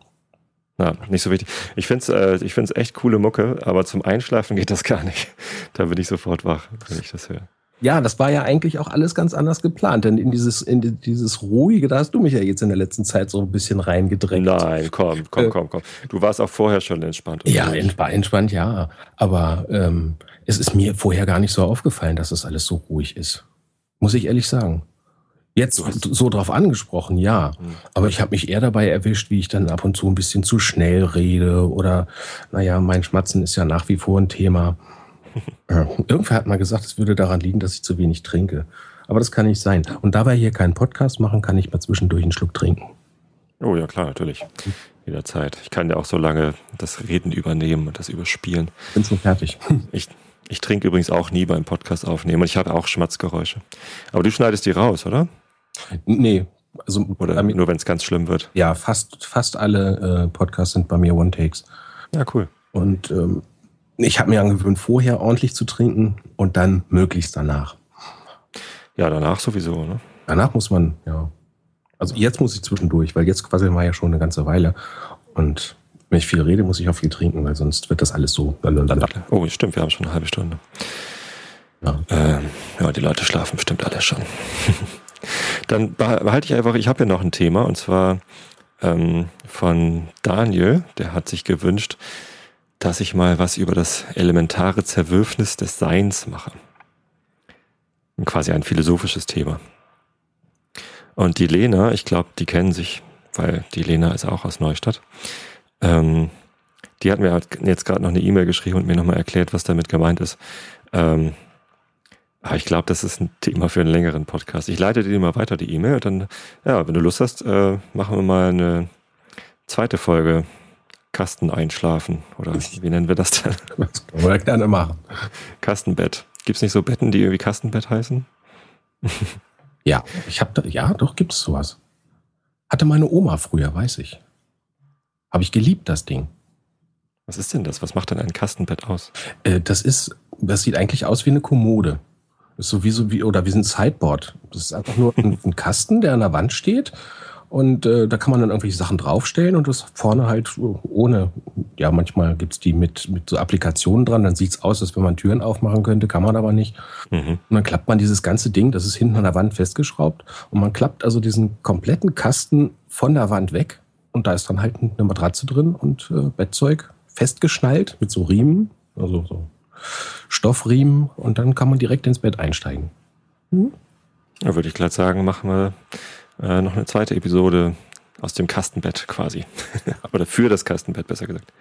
Na, nicht so wichtig. Ich finde es äh, ich find's echt coole Mucke, aber zum Einschlafen geht das gar nicht. Da bin ich sofort wach, wenn ich das höre. Ja, das war ja eigentlich auch alles ganz anders geplant, denn in dieses, in dieses Ruhige, da hast du mich ja jetzt in der letzten Zeit so ein bisschen reingedrängt. Nein, komm, komm, äh, komm, komm. Du warst auch vorher schon entspannt. Ja, entspannt, entspannt, ja. Aber ähm, es ist mir vorher gar nicht so aufgefallen, dass das alles so ruhig ist. Muss ich ehrlich sagen. Jetzt so drauf angesprochen, ja. Mhm. Aber ich habe mich eher dabei erwischt, wie ich dann ab und zu ein bisschen zu schnell rede oder, naja, mein Schmatzen ist ja nach wie vor ein Thema. Irgendwer hat mal gesagt, es würde daran liegen, dass ich zu wenig trinke. Aber das kann nicht sein. Und da wir hier keinen Podcast machen, kann ich mal zwischendurch einen Schluck trinken. Oh ja, klar, natürlich. Jederzeit. Ich kann ja auch so lange das Reden übernehmen und das überspielen. Bin schon fertig. Ich, ich trinke übrigens auch nie beim Podcast aufnehmen und ich habe auch Schmatzgeräusche. Aber du schneidest die raus, oder? Nee. Also oder nur wenn es ganz schlimm wird? Ja, fast, fast alle äh, Podcasts sind bei mir One-Takes. Ja, cool. Und ähm, ich habe mir angewöhnt, vorher ordentlich zu trinken und dann möglichst danach. Ja, danach sowieso, ne? Danach muss man, ja. Also jetzt muss ich zwischendurch, weil jetzt quasi war ja schon eine ganze Weile. Und wenn ich viel rede, muss ich auch viel trinken, weil sonst wird das alles so. Oh, stimmt, wir haben schon eine halbe Stunde. Ja, ähm, ja die Leute schlafen bestimmt alle schon. Dann behalte ich einfach, ich habe ja noch ein Thema und zwar ähm, von Daniel, der hat sich gewünscht, dass ich mal was über das elementare Zerwürfnis des Seins mache. Quasi ein philosophisches Thema. Und die Lena, ich glaube, die kennen sich, weil die Lena ist auch aus Neustadt. Ähm, die hat mir halt jetzt gerade noch eine E-Mail geschrieben und mir nochmal erklärt, was damit gemeint ist. Ähm, aber ich glaube, das ist ein Thema für einen längeren Podcast. Ich leite dir mal weiter die E-Mail und dann, ja, wenn du Lust hast, äh, machen wir mal eine zweite Folge Kasten einschlafen oder wie nennen wir das denn? Das können wir gerne machen. Kastenbett. Gibt es nicht so Betten, die irgendwie Kastenbett heißen? ja, ich habe ja, doch gibt es sowas. Hatte meine Oma früher, weiß ich. Habe ich geliebt, das Ding. Was ist denn das? Was macht denn ein Kastenbett aus? Äh, das ist, das sieht eigentlich aus wie eine Kommode. Ist so wie oder wie ein Sideboard. Das ist einfach nur ein, ein Kasten, der an der Wand steht und äh, da kann man dann irgendwelche Sachen draufstellen und das vorne halt ohne, ja, manchmal gibt's die mit, mit so Applikationen dran, dann sieht's aus, als wenn man Türen aufmachen könnte, kann man aber nicht. Mhm. Und dann klappt man dieses ganze Ding, das ist hinten an der Wand festgeschraubt und man klappt also diesen kompletten Kasten von der Wand weg und da ist dann halt eine Matratze drin und äh, Bettzeug festgeschnallt mit so Riemen, also so Stoffriemen und dann kann man direkt ins Bett einsteigen. Mhm. Da würde ich gleich sagen, machen wir äh, noch eine zweite Episode aus dem Kastenbett quasi. Oder für das Kastenbett, besser gesagt.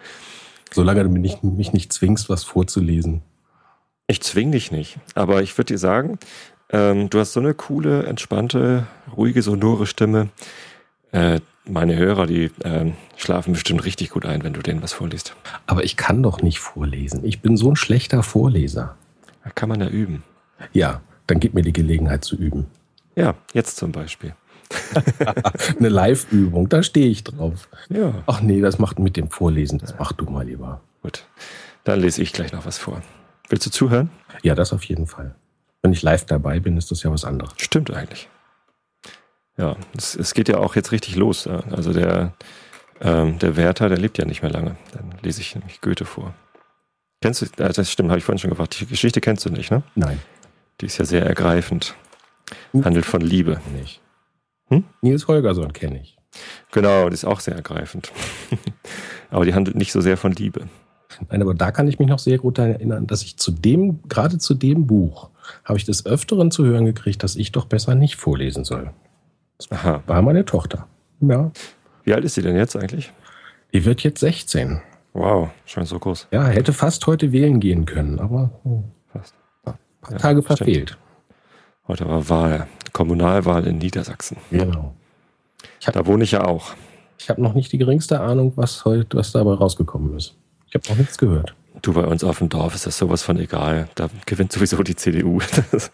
Solange du mich nicht, mich nicht zwingst, was vorzulesen. Ich zwing dich nicht. Aber ich würde dir sagen, ähm, du hast so eine coole, entspannte, ruhige, sonore Stimme. Äh, meine Hörer, die äh, schlafen bestimmt richtig gut ein, wenn du denen was vorliest. Aber ich kann doch nicht vorlesen. Ich bin so ein schlechter Vorleser. Da kann man ja üben. Ja, dann gib mir die Gelegenheit zu üben. Ja, jetzt zum Beispiel. Eine Live-Übung, da stehe ich drauf. Ja. Ach nee, das macht mit dem Vorlesen, das mach du mal lieber. Gut, dann lese ich gleich noch was vor. Willst du zuhören? Ja, das auf jeden Fall. Wenn ich live dabei bin, ist das ja was anderes. Stimmt eigentlich. Ja, es, es geht ja auch jetzt richtig los. Also der, ähm, der Werther, der lebt ja nicht mehr lange. Dann lese ich nämlich Goethe vor. Kennst du, äh, das stimmt, habe ich vorhin schon gefragt. Die Geschichte kennst du nicht, ne? Nein. Die ist ja sehr ergreifend. Handelt von Liebe. Nicht. Hm? Nils Holgersson kenne ich. Genau, das ist auch sehr ergreifend. aber die handelt nicht so sehr von Liebe. Nein, aber da kann ich mich noch sehr gut daran erinnern, dass ich zu dem, gerade zu dem Buch, habe ich des Öfteren zu hören gekriegt, dass ich doch besser nicht vorlesen soll. Aha. war meine Tochter. Ja. Wie alt ist sie denn jetzt eigentlich? Die wird jetzt 16. Wow, schon so groß. Ja, hätte fast heute wählen gehen können, aber oh, fast. ein paar ja, Tage verfehlt. Stimmt. Heute war Wahl, Kommunalwahl in Niedersachsen. Genau. Hab, da wohne ich ja auch. Ich habe noch nicht die geringste Ahnung, was heute, was dabei rausgekommen ist. Ich habe noch nichts gehört. Du, bei uns auf dem Dorf ist das sowas von egal. Da gewinnt sowieso die CDU. Das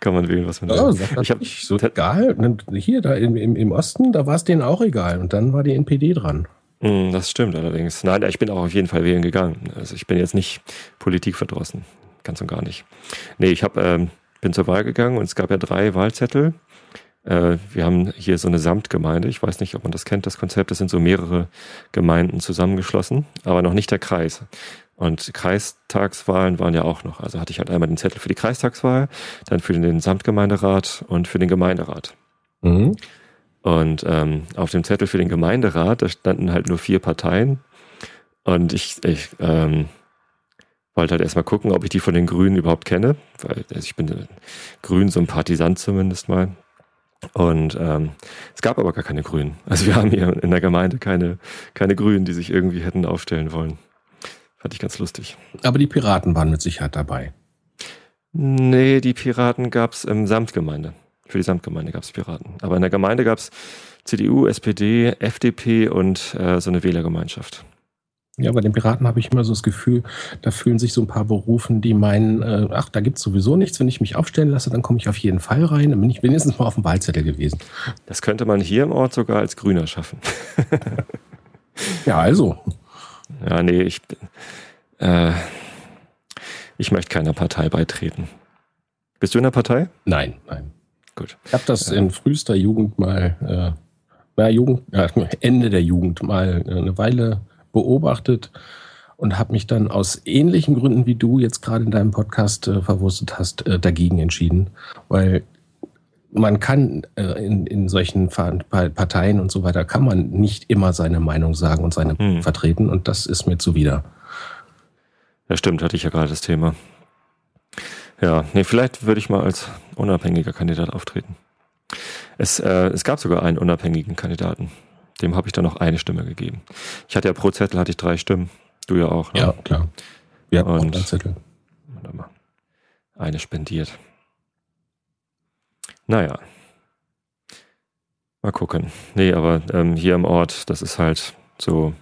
kann man wählen, was man will. Oh, ich habe so egal. Hier, da im, im, im Osten, da war es denen auch egal. Und dann war die NPD dran. Hm, das stimmt allerdings. Nein, ich bin auch auf jeden Fall wählen gegangen. Also ich bin jetzt nicht politikverdrossen. Ganz und gar nicht. Nee, ich habe ähm, bin zur Wahl gegangen und es gab ja drei Wahlzettel Äh, wir haben hier so eine Samtgemeinde. Ich weiß nicht, ob man das kennt, das Konzept. Das sind so mehrere Gemeinden zusammengeschlossen, aber noch nicht der Kreis. Und Kreistagswahlen waren ja auch noch. Also hatte ich halt einmal den Zettel für die Kreistagswahl, dann für den Samtgemeinderat und für den Gemeinderat. Mhm. Und ähm, auf dem Zettel für den Gemeinderat, da standen halt nur vier Parteien. Und ich, ich ähm, wollte halt erstmal gucken, ob ich die von den Grünen überhaupt kenne. Weil also ich bin grün Sympathisant zumindest mal. Und ähm, es gab aber gar keine Grünen. Also wir haben hier in der Gemeinde keine, keine Grünen, die sich irgendwie hätten aufstellen wollen. Fand ich ganz lustig. Aber die Piraten waren mit Sicherheit dabei. Nee, die Piraten gab es im Samtgemeinde. Für die Samtgemeinde gab es Piraten. Aber in der Gemeinde gab es CDU, SPD, FDP und äh, so eine Wählergemeinschaft. Ja, bei den Piraten habe ich immer so das Gefühl, da fühlen sich so ein paar Berufen, die meinen, äh, ach, da gibt es sowieso nichts, wenn ich mich aufstellen lasse, dann komme ich auf jeden Fall rein. Dann bin ich wenigstens mal auf dem Wahlzettel gewesen. Das könnte man hier im Ort sogar als Grüner schaffen. ja, also. Ja, nee, ich, äh, ich möchte keiner Partei beitreten. Bist du in der Partei? Nein, nein. Gut. Ich habe das in frühester Jugend mal, äh, na, Jugend, ja, Ende der Jugend mal eine Weile beobachtet und habe mich dann aus ähnlichen Gründen, wie du jetzt gerade in deinem Podcast äh, verwurstet hast, äh, dagegen entschieden, weil man kann äh, in, in solchen Parteien und so weiter, kann man nicht immer seine Meinung sagen und seine hm. vertreten und das ist mir zuwider. Ja, stimmt, hatte ich ja gerade das Thema. Ja, nee, vielleicht würde ich mal als unabhängiger Kandidat auftreten. Es, äh, es gab sogar einen unabhängigen Kandidaten. Dem habe ich dann noch eine Stimme gegeben. Ich hatte ja pro Zettel hatte ich drei Stimmen. Du ja auch. Ne? Ja, klar. Wir hatten Und, auch drei Zettel. Eine spendiert. Naja. Mal gucken. Nee, aber ähm, hier im Ort, das ist halt so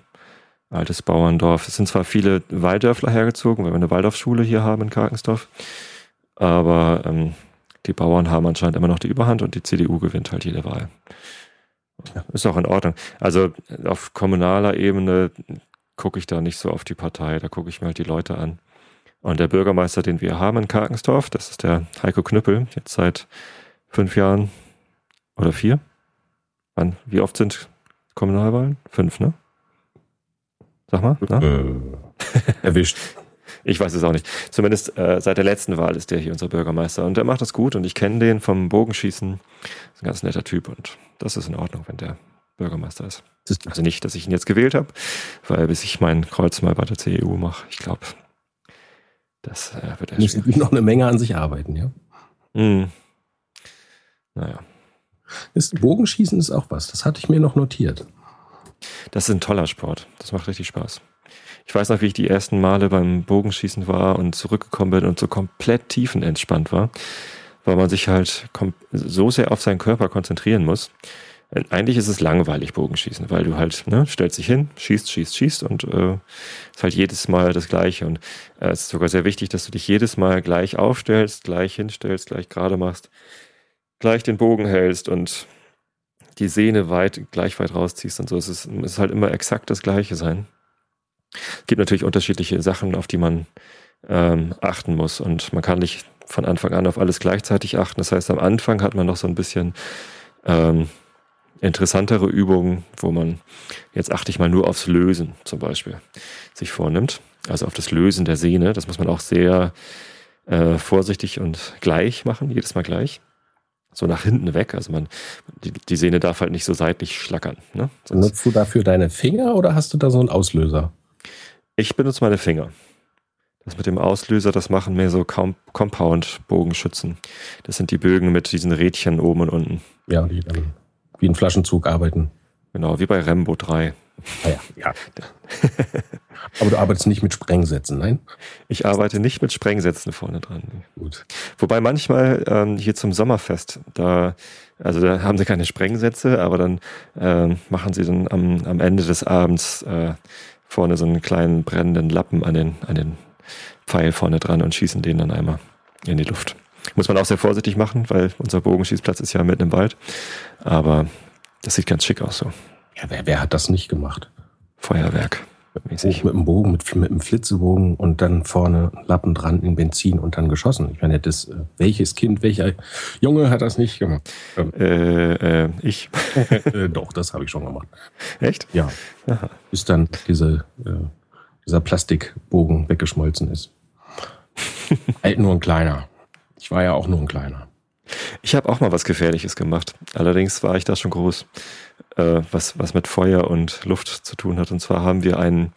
altes Bauerndorf. Es sind zwar viele Walddörfler hergezogen, weil wir eine Waldorfschule hier haben in Karkensdorf, aber ähm, die Bauern haben anscheinend immer noch die Überhand und die CDU gewinnt halt jede Wahl. Ja, ist auch in Ordnung. Also auf kommunaler Ebene gucke ich da nicht so auf die Partei, da gucke ich mir halt die Leute an. Und der Bürgermeister, den wir haben in Karkensdorf, das ist der Heiko Knüppel, jetzt seit fünf Jahren oder vier. Wann, wie oft sind Kommunalwahlen? Fünf, ne? Sag mal. Äh, erwischt. Ich weiß es auch nicht. Zumindest äh, seit der letzten Wahl ist der hier unser Bürgermeister und der macht das gut und ich kenne den vom Bogenschießen. Ist ein ganz netter Typ und das ist in Ordnung, wenn der Bürgermeister ist. Also nicht, dass ich ihn jetzt gewählt habe, weil bis ich mein Kreuz mal bei der CEU mache, ich glaube, das äh, wird er Müssen noch eine Menge an sich arbeiten, ja? Hm. Naja. Ist, Bogenschießen ist auch was, das hatte ich mir noch notiert. Das ist ein toller Sport. Das macht richtig Spaß. Ich weiß noch, wie ich die ersten Male beim Bogenschießen war und zurückgekommen bin und so komplett tiefenentspannt war, weil man sich halt so sehr auf seinen Körper konzentrieren muss. Eigentlich ist es langweilig, Bogenschießen, weil du halt, ne, stellst dich hin, schießt, schießt, schießt und äh, ist halt jedes Mal das Gleiche. Und äh, es ist sogar sehr wichtig, dass du dich jedes Mal gleich aufstellst, gleich hinstellst, gleich gerade machst, gleich den Bogen hältst und die Sehne weit, gleich weit rausziehst und so. Es ist, es ist halt immer exakt das Gleiche sein. Es gibt natürlich unterschiedliche Sachen, auf die man ähm, achten muss. Und man kann nicht von Anfang an auf alles gleichzeitig achten. Das heißt, am Anfang hat man noch so ein bisschen ähm, interessantere Übungen, wo man, jetzt achte ich mal nur aufs Lösen zum Beispiel, sich vornimmt. Also auf das Lösen der Sehne. Das muss man auch sehr äh, vorsichtig und gleich machen, jedes Mal gleich. So nach hinten weg. Also man, die, die Sehne darf halt nicht so seitlich schlackern. Ne? Nutzt du dafür deine Finger oder hast du da so einen Auslöser? Ich benutze meine Finger. Das mit dem Auslöser, das machen mehr so Compound-Bogenschützen. Das sind die Bögen mit diesen Rädchen oben und unten. Ja, die dann wie ein Flaschenzug arbeiten. Genau, wie bei Rembo 3. Ah ja, ja. Aber du arbeitest nicht mit Sprengsätzen, nein? Ich arbeite nicht mit Sprengsätzen vorne dran. Gut. Wobei manchmal ähm, hier zum Sommerfest, da, also da haben sie keine Sprengsätze, aber dann ähm, machen sie dann am, am Ende des Abends äh, vorne so einen kleinen brennenden Lappen an den, an den Pfeil vorne dran und schießen den dann einmal in die Luft. Muss man auch sehr vorsichtig machen, weil unser Bogenschießplatz ist ja mitten im Wald. Aber das sieht ganz schick aus so. Ja, wer, wer hat das nicht gemacht? Feuerwerk. Mäßig. Mit dem Bogen, mit, mit einem Flitzebogen und dann vorne Lappen dran in Benzin und dann geschossen. Ich meine, das, äh, welches Kind, welcher Junge hat das nicht gemacht? Ähm, äh, äh, ich. Äh, doch, das habe ich schon gemacht. Echt? Ja. Aha. Bis dann diese, äh, dieser Plastikbogen weggeschmolzen ist. halt nur ein kleiner. Ich war ja auch nur ein kleiner. Ich habe auch mal was Gefährliches gemacht. Allerdings war ich da schon groß, äh, was, was mit Feuer und Luft zu tun hat. Und zwar haben wir einen,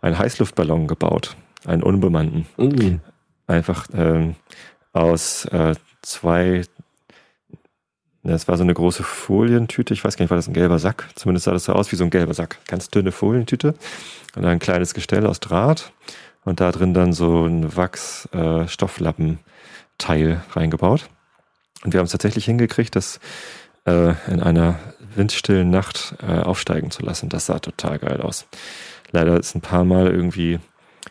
einen Heißluftballon gebaut, einen unbemannten. Mhm. Einfach ähm, aus äh, zwei, das war so eine große Folientüte, ich weiß gar nicht, war das ein gelber Sack? Zumindest sah das so aus wie so ein gelber Sack. Ganz dünne Folientüte und ein kleines Gestell aus Draht und da drin dann so ein Wachs-Stofflappen-Teil äh, reingebaut. Und wir haben es tatsächlich hingekriegt, das äh, in einer windstillen Nacht äh, aufsteigen zu lassen. Das sah total geil aus. Leider ist ein paar Mal irgendwie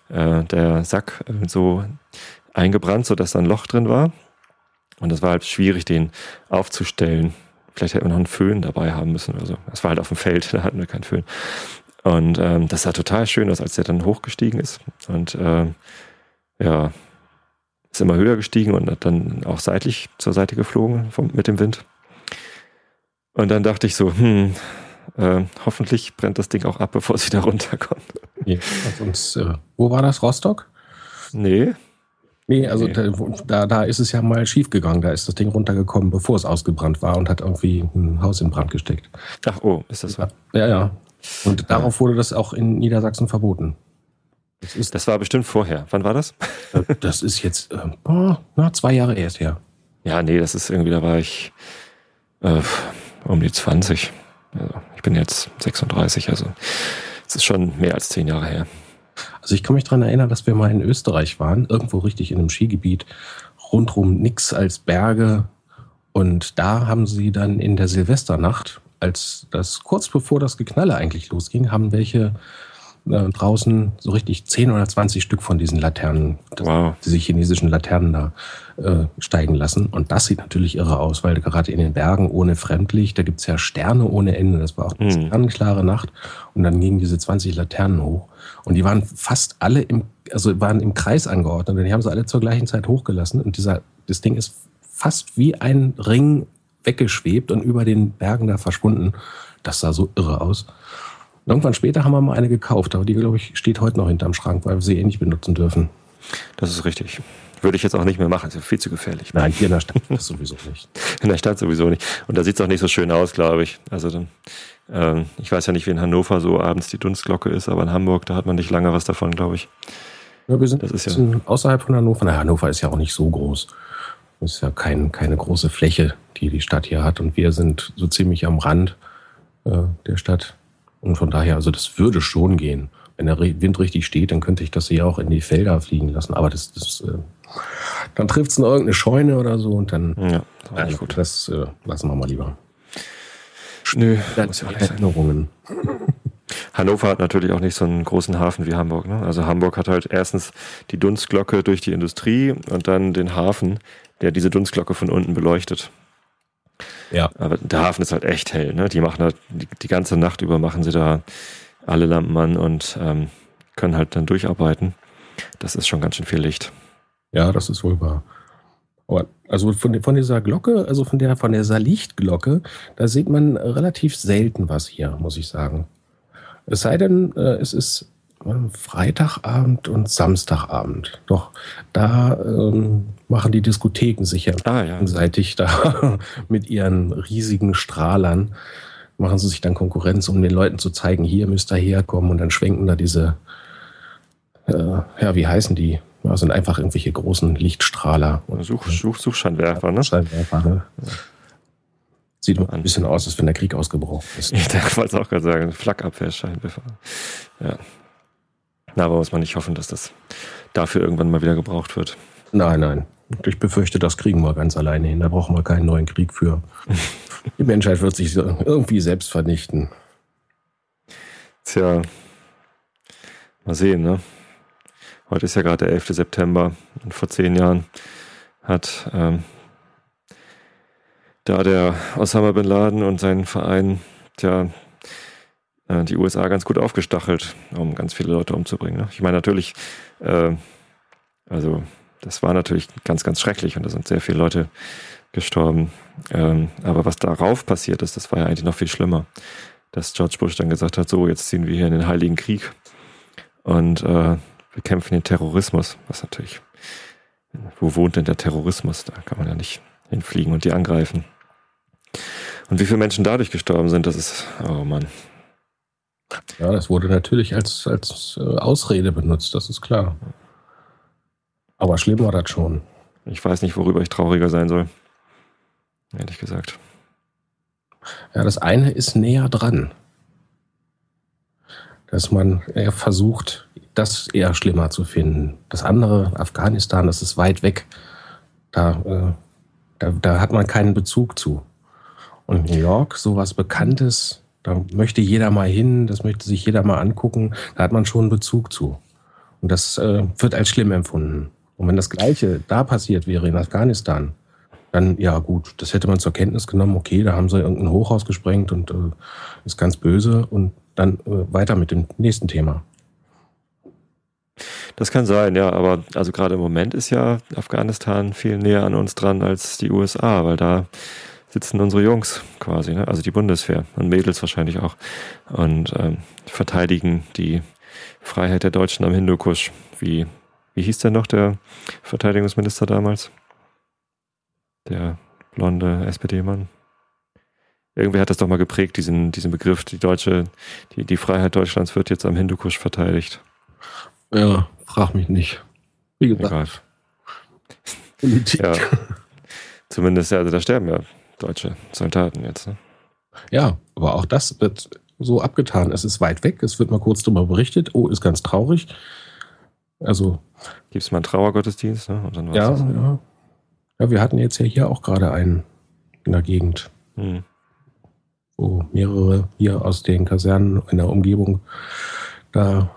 äh, der Sack so eingebrannt, sodass da ein Loch drin war. Und es war halt schwierig, den aufzustellen. Vielleicht hätten wir noch einen Föhn dabei haben müssen oder so. Das war halt auf dem Feld, da hatten wir keinen Föhn. Und ähm, das sah total schön aus, als der dann hochgestiegen ist. Und äh, ja, ist immer höher gestiegen und hat dann auch seitlich zur Seite geflogen vom, mit dem Wind. Und dann dachte ich so, hm, äh, hoffentlich brennt das Ding auch ab, bevor es wieder runterkommt. Ja, sonst, äh, wo war das? Rostock? Nee. Nee, also nee. Da, da ist es ja mal schief gegangen. Da ist das Ding runtergekommen, bevor es ausgebrannt war und hat irgendwie ein Haus in Brand gesteckt. Ach, oh, ist das so? Ja, ja. Und darauf wurde das auch in Niedersachsen verboten. Das, das war bestimmt vorher. Wann war das? Äh, das ist jetzt äh, oh, na, zwei Jahre erst her. Ja, nee, das ist irgendwie, da war ich äh, um die 20. Also ich bin jetzt 36, also es ist schon mehr als zehn Jahre her. Also ich kann mich daran erinnern, dass wir mal in Österreich waren, irgendwo richtig in einem Skigebiet, rundrum nix als Berge. Und da haben sie dann in der Silvesternacht, als das kurz bevor das Geknalle eigentlich losging, haben welche äh, draußen so richtig 10 oder 20 Stück von diesen Laternen, wow. diese chinesischen Laternen da äh, steigen lassen. Und das sieht natürlich irre aus, weil gerade in den Bergen ohne Fremdlicht, da gibt's ja Sterne ohne Ende. Das war auch eine mhm. ganz klare Nacht. Und dann gingen diese 20 Laternen hoch. Und die waren fast alle im, also waren im Kreis angeordnet. Und die haben sie alle zur gleichen Zeit hochgelassen. Und dieser, das Ding ist fast wie ein Ring weggeschwebt und über den Bergen da verschwunden. Das sah so irre aus. Irgendwann später haben wir mal eine gekauft, aber die, glaube ich, steht heute noch hinterm Schrank, weil wir sie eh nicht benutzen dürfen. Das ist richtig. Würde ich jetzt auch nicht mehr machen, ist ja viel zu gefährlich. Nein, hier in der Stadt das sowieso nicht. In der Stadt sowieso nicht. Und da sieht es auch nicht so schön aus, glaube ich. Also dann, ähm, ich weiß ja nicht, wie in Hannover so abends die Dunstglocke ist, aber in Hamburg, da hat man nicht lange was davon, glaube ich. Ja, wir sind, das ist ja außerhalb von Hannover. Na, Hannover ist ja auch nicht so groß. Das ist ja kein, keine große Fläche, die die Stadt hier hat. Und wir sind so ziemlich am Rand äh, der Stadt. Und von daher, also das würde schon gehen. Wenn der Wind richtig steht, dann könnte ich das hier auch in die Felder fliegen lassen. Aber das, das äh, dann trifft es in irgendeine Scheune oder so und dann. Ja, das, also, gut. das äh, lassen wir mal lieber. Nö, das muss ja Erinnerungen. Hannover hat natürlich auch nicht so einen großen Hafen wie Hamburg. Ne? Also Hamburg hat halt erstens die Dunstglocke durch die Industrie und dann den Hafen, der diese Dunstglocke von unten beleuchtet. Ja. Aber der Hafen ist halt echt hell. Ne? Die machen halt die, die ganze Nacht über machen sie da alle Lampen an und ähm, können halt dann durcharbeiten. Das ist schon ganz schön viel Licht. Ja, das ist wohl wahr. Aber also von, von dieser Glocke, also von der von dieser Lichtglocke, da sieht man relativ selten was hier, muss ich sagen. Es sei denn, äh, es ist Freitagabend und Samstagabend. Doch da ähm, machen die Diskotheken sich ja ah, ja. gegenseitig da mit ihren riesigen Strahlern. Machen sie sich dann Konkurrenz, um den Leuten zu zeigen, hier müsst ihr herkommen und dann schwenken da diese, äh, ja, wie heißen die? Ja, sind einfach irgendwelche großen Lichtstrahler. Und, Such, Such, Suchscheinwerfer, ne? Scheinwerfer, ne? Ja. Sieht ein bisschen aus, als wenn der Krieg ausgebrochen ist. Ich wollte es auch gerade sagen, Flakabwehrscheinwerfer. Ja. Na, aber muss man nicht hoffen, dass das dafür irgendwann mal wieder gebraucht wird. Nein, nein. Ich befürchte, das kriegen wir ganz alleine hin. Da brauchen wir keinen neuen Krieg für. Die Menschheit wird sich irgendwie selbst vernichten. Tja, mal sehen, ne? Heute ist ja gerade der 11. September und vor zehn Jahren hat ähm, da der Osama Bin Laden und sein Verein tja, die USA ganz gut aufgestachelt, um ganz viele Leute umzubringen. Ne? Ich meine natürlich, äh, also das war natürlich ganz, ganz schrecklich und da sind sehr viele Leute gestorben. Ähm, aber was darauf passiert ist, das war ja eigentlich noch viel schlimmer. Dass George Bush dann gesagt hat, so, jetzt ziehen wir hier in den Heiligen Krieg und äh, wir kämpfen den Terrorismus, was natürlich, wo wohnt denn der Terrorismus? Da kann man ja nicht hinfliegen und die angreifen. Und wie viele Menschen dadurch gestorben sind, das ist, oh Mann. Ja, das wurde natürlich als, als äh, Ausrede benutzt, das ist klar. Aber schlimm war das schon. Ich weiß nicht, worüber ich trauriger sein soll. Ehrlich gesagt. Ja, das eine ist näher dran. Dass man eher versucht, das eher schlimmer zu finden. Das andere, Afghanistan, das ist weit weg. Da, äh, da, da hat man keinen Bezug zu. Und New York, sowas Bekanntes, da möchte jeder mal hin, das möchte sich jeder mal angucken, da hat man schon einen Bezug zu. Und das äh, wird als schlimm empfunden. Und wenn das Gleiche da passiert wäre in Afghanistan, dann ja gut, das hätte man zur Kenntnis genommen, okay, da haben sie irgendein Hochhaus gesprengt und äh, ist ganz böse und dann äh, weiter mit dem nächsten Thema. Das kann sein, ja, aber also gerade im Moment ist ja Afghanistan viel näher an uns dran als die USA, weil da sitzen unsere Jungs quasi, ne? also die Bundeswehr und Mädels wahrscheinlich auch und ähm, verteidigen die Freiheit der Deutschen am Hindukusch, wie wie hieß denn noch der Verteidigungsminister damals? Der blonde SPD-Mann. Irgendwer hat das doch mal geprägt, diesen, diesen Begriff, die deutsche, die, die Freiheit Deutschlands wird jetzt am Hindukusch verteidigt. Ja, frag mich nicht. Wie gesagt. Politik. Ja. Zumindest, also da sterben ja deutsche Soldaten jetzt. Ne? Ja, aber auch das wird so abgetan. Es ist weit weg, es wird mal kurz darüber berichtet. Oh, ist ganz traurig. Also. Gibt es mal einen Trauergottesdienst? Ne? ja, ja. Ja, wir hatten jetzt ja hier auch gerade einen in der Gegend, hm. wo mehrere hier aus den Kasernen in der Umgebung da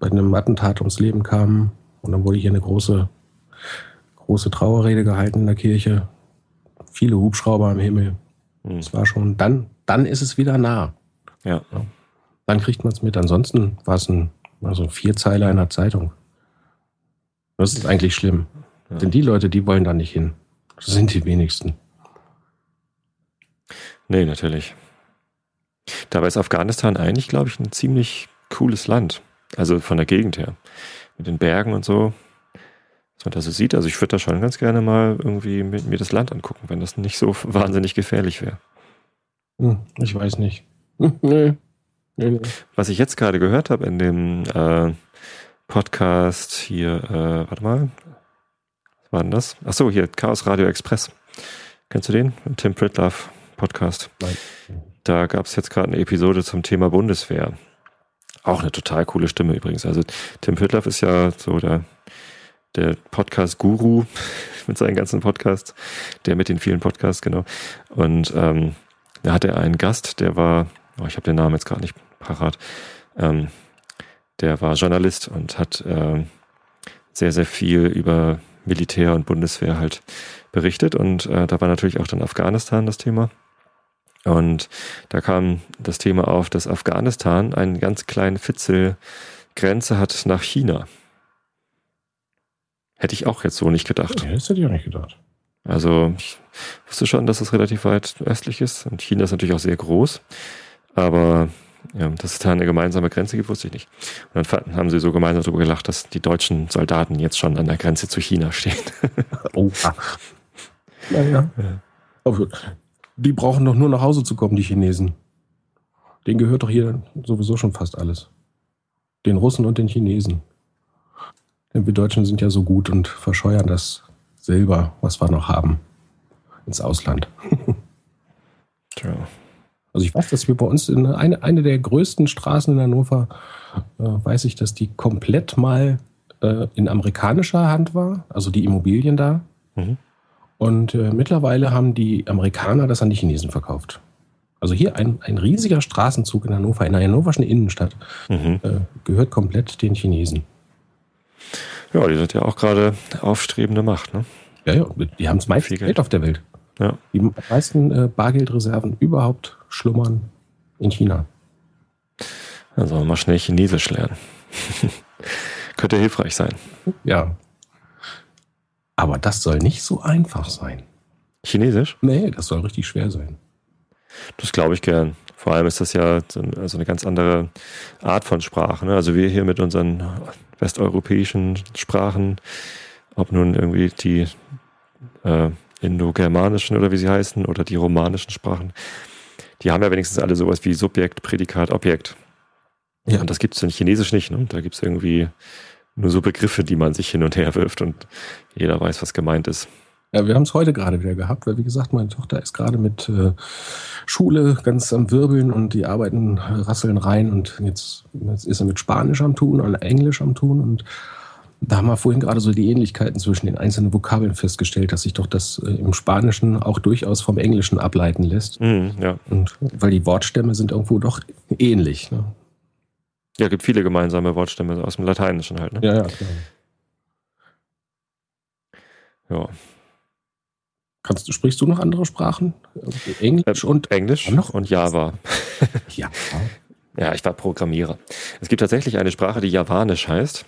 bei einem Attentat ums Leben kamen. Und dann wurde hier eine große, große Trauerrede gehalten in der Kirche. Viele Hubschrauber am Himmel. Es hm. war schon, dann, dann ist es wieder nah. Ja. ja. Dann kriegt man es mit. Ansonsten war es ein, also ein Vierzeiler in der Zeitung. Das ist eigentlich schlimm. Ja. Denn die Leute, die wollen da nicht hin. Das sind die wenigsten. Nee, natürlich. Dabei ist Afghanistan eigentlich, glaube ich, ein ziemlich cooles Land. Also von der Gegend her. Mit den Bergen und so. Was man da so sieht. Also ich würde da schon ganz gerne mal irgendwie mir das Land angucken, wenn das nicht so wahnsinnig gefährlich wäre. Hm, ich weiß nicht. Hm, nee. Nee, nee. Was ich jetzt gerade gehört habe in dem äh, Podcast hier, äh, warte mal, was war denn das? Achso, hier, Chaos Radio Express. Kennst du den? Tim Pritlove Podcast. Nein. Da gab es jetzt gerade eine Episode zum Thema Bundeswehr. Auch eine total coole Stimme übrigens. Also Tim Pritlove ist ja so der, der Podcast-Guru mit seinen ganzen Podcasts, der mit den vielen Podcasts, genau. Und ähm, da hatte er einen Gast, der war, oh, ich habe den Namen jetzt gerade nicht parat, ähm, der war Journalist und hat äh, sehr, sehr viel über Militär und Bundeswehr halt berichtet. Und äh, da war natürlich auch dann Afghanistan das Thema. Und da kam das Thema auf, dass Afghanistan einen ganz kleinen Fitzel Grenze hat nach China. Hätte ich auch jetzt so nicht gedacht. Ja, das hätte ich auch nicht gedacht. Also ich wusste schon, dass es relativ weit östlich ist. Und China ist natürlich auch sehr groß. Aber ja, dass es da eine gemeinsame Grenze gibt, wusste ich nicht. Und dann haben sie so gemeinsam darüber gelacht, dass die deutschen Soldaten jetzt schon an der Grenze zu China stehen. oh. Naja. Ja. Die brauchen doch nur nach Hause zu kommen, die Chinesen. Denen gehört doch hier sowieso schon fast alles. Den Russen und den Chinesen. Denn wir Deutschen sind ja so gut und verscheuern das Silber, was wir noch haben, ins Ausland. Tja. Also ich weiß, dass wir bei uns in eine, eine der größten Straßen in Hannover, äh, weiß ich, dass die komplett mal äh, in amerikanischer Hand war, also die Immobilien da. Mhm. Und äh, mittlerweile haben die Amerikaner das an die Chinesen verkauft. Also hier ein, ein riesiger Straßenzug in Hannover, in der hannoverschen Innenstadt, mhm. Äh, gehört komplett den Chinesen. Ja, die sind ja auch gerade aufstrebende Macht, ne? Ja, ja, die haben das meiste Geld auf der Welt. Ja. Die meisten äh, Bargeldreserven überhaupt schlummern in China. Also mal schnell Chinesisch lernen. Könnte hilfreich sein. Ja. Aber das soll nicht so einfach sein. Chinesisch? Nee, das soll richtig schwer sein. Das glaube ich gern. Vor allem ist das ja so also eine ganz andere Art von Sprache. Ne? Also wir hier mit unseren westeuropäischen Sprachen, ob nun irgendwie die äh, indogermanischen oder wie sie heißen oder die romanischen Sprachen, die haben ja wenigstens alle sowas wie Subjekt, Prädikat, Objekt. Ja. Und das gibt es in Chinesisch nicht. Ne? Da gibt es irgendwie nur so Begriffe, die man sich hin und her wirft und jeder weiß, was gemeint ist. Ja, wir haben es heute gerade wieder gehabt, weil wie gesagt, meine Tochter ist gerade mit äh, Schule ganz am Wirbeln und die arbeiten, rasseln rein und jetzt, jetzt ist er mit Spanisch am Tun und Englisch am Tun und da haben wir vorhin gerade so die Ähnlichkeiten zwischen den einzelnen Vokabeln festgestellt, dass sich doch das äh, im Spanischen auch durchaus vom Englischen ableiten lässt. Mm, ja. Und weil die Wortstämme sind irgendwo doch ähnlich. Ne? Ja, gibt viele gemeinsame Wortstämme aus dem Lateinischen halt. Ne? Ja, ja, klar. Ja. Kannst du, sprichst du noch andere Sprachen? Englisch äh, und Englisch noch? und Java. ja. Ja, ich war Programmierer. Es gibt tatsächlich eine Sprache, die Javanisch heißt,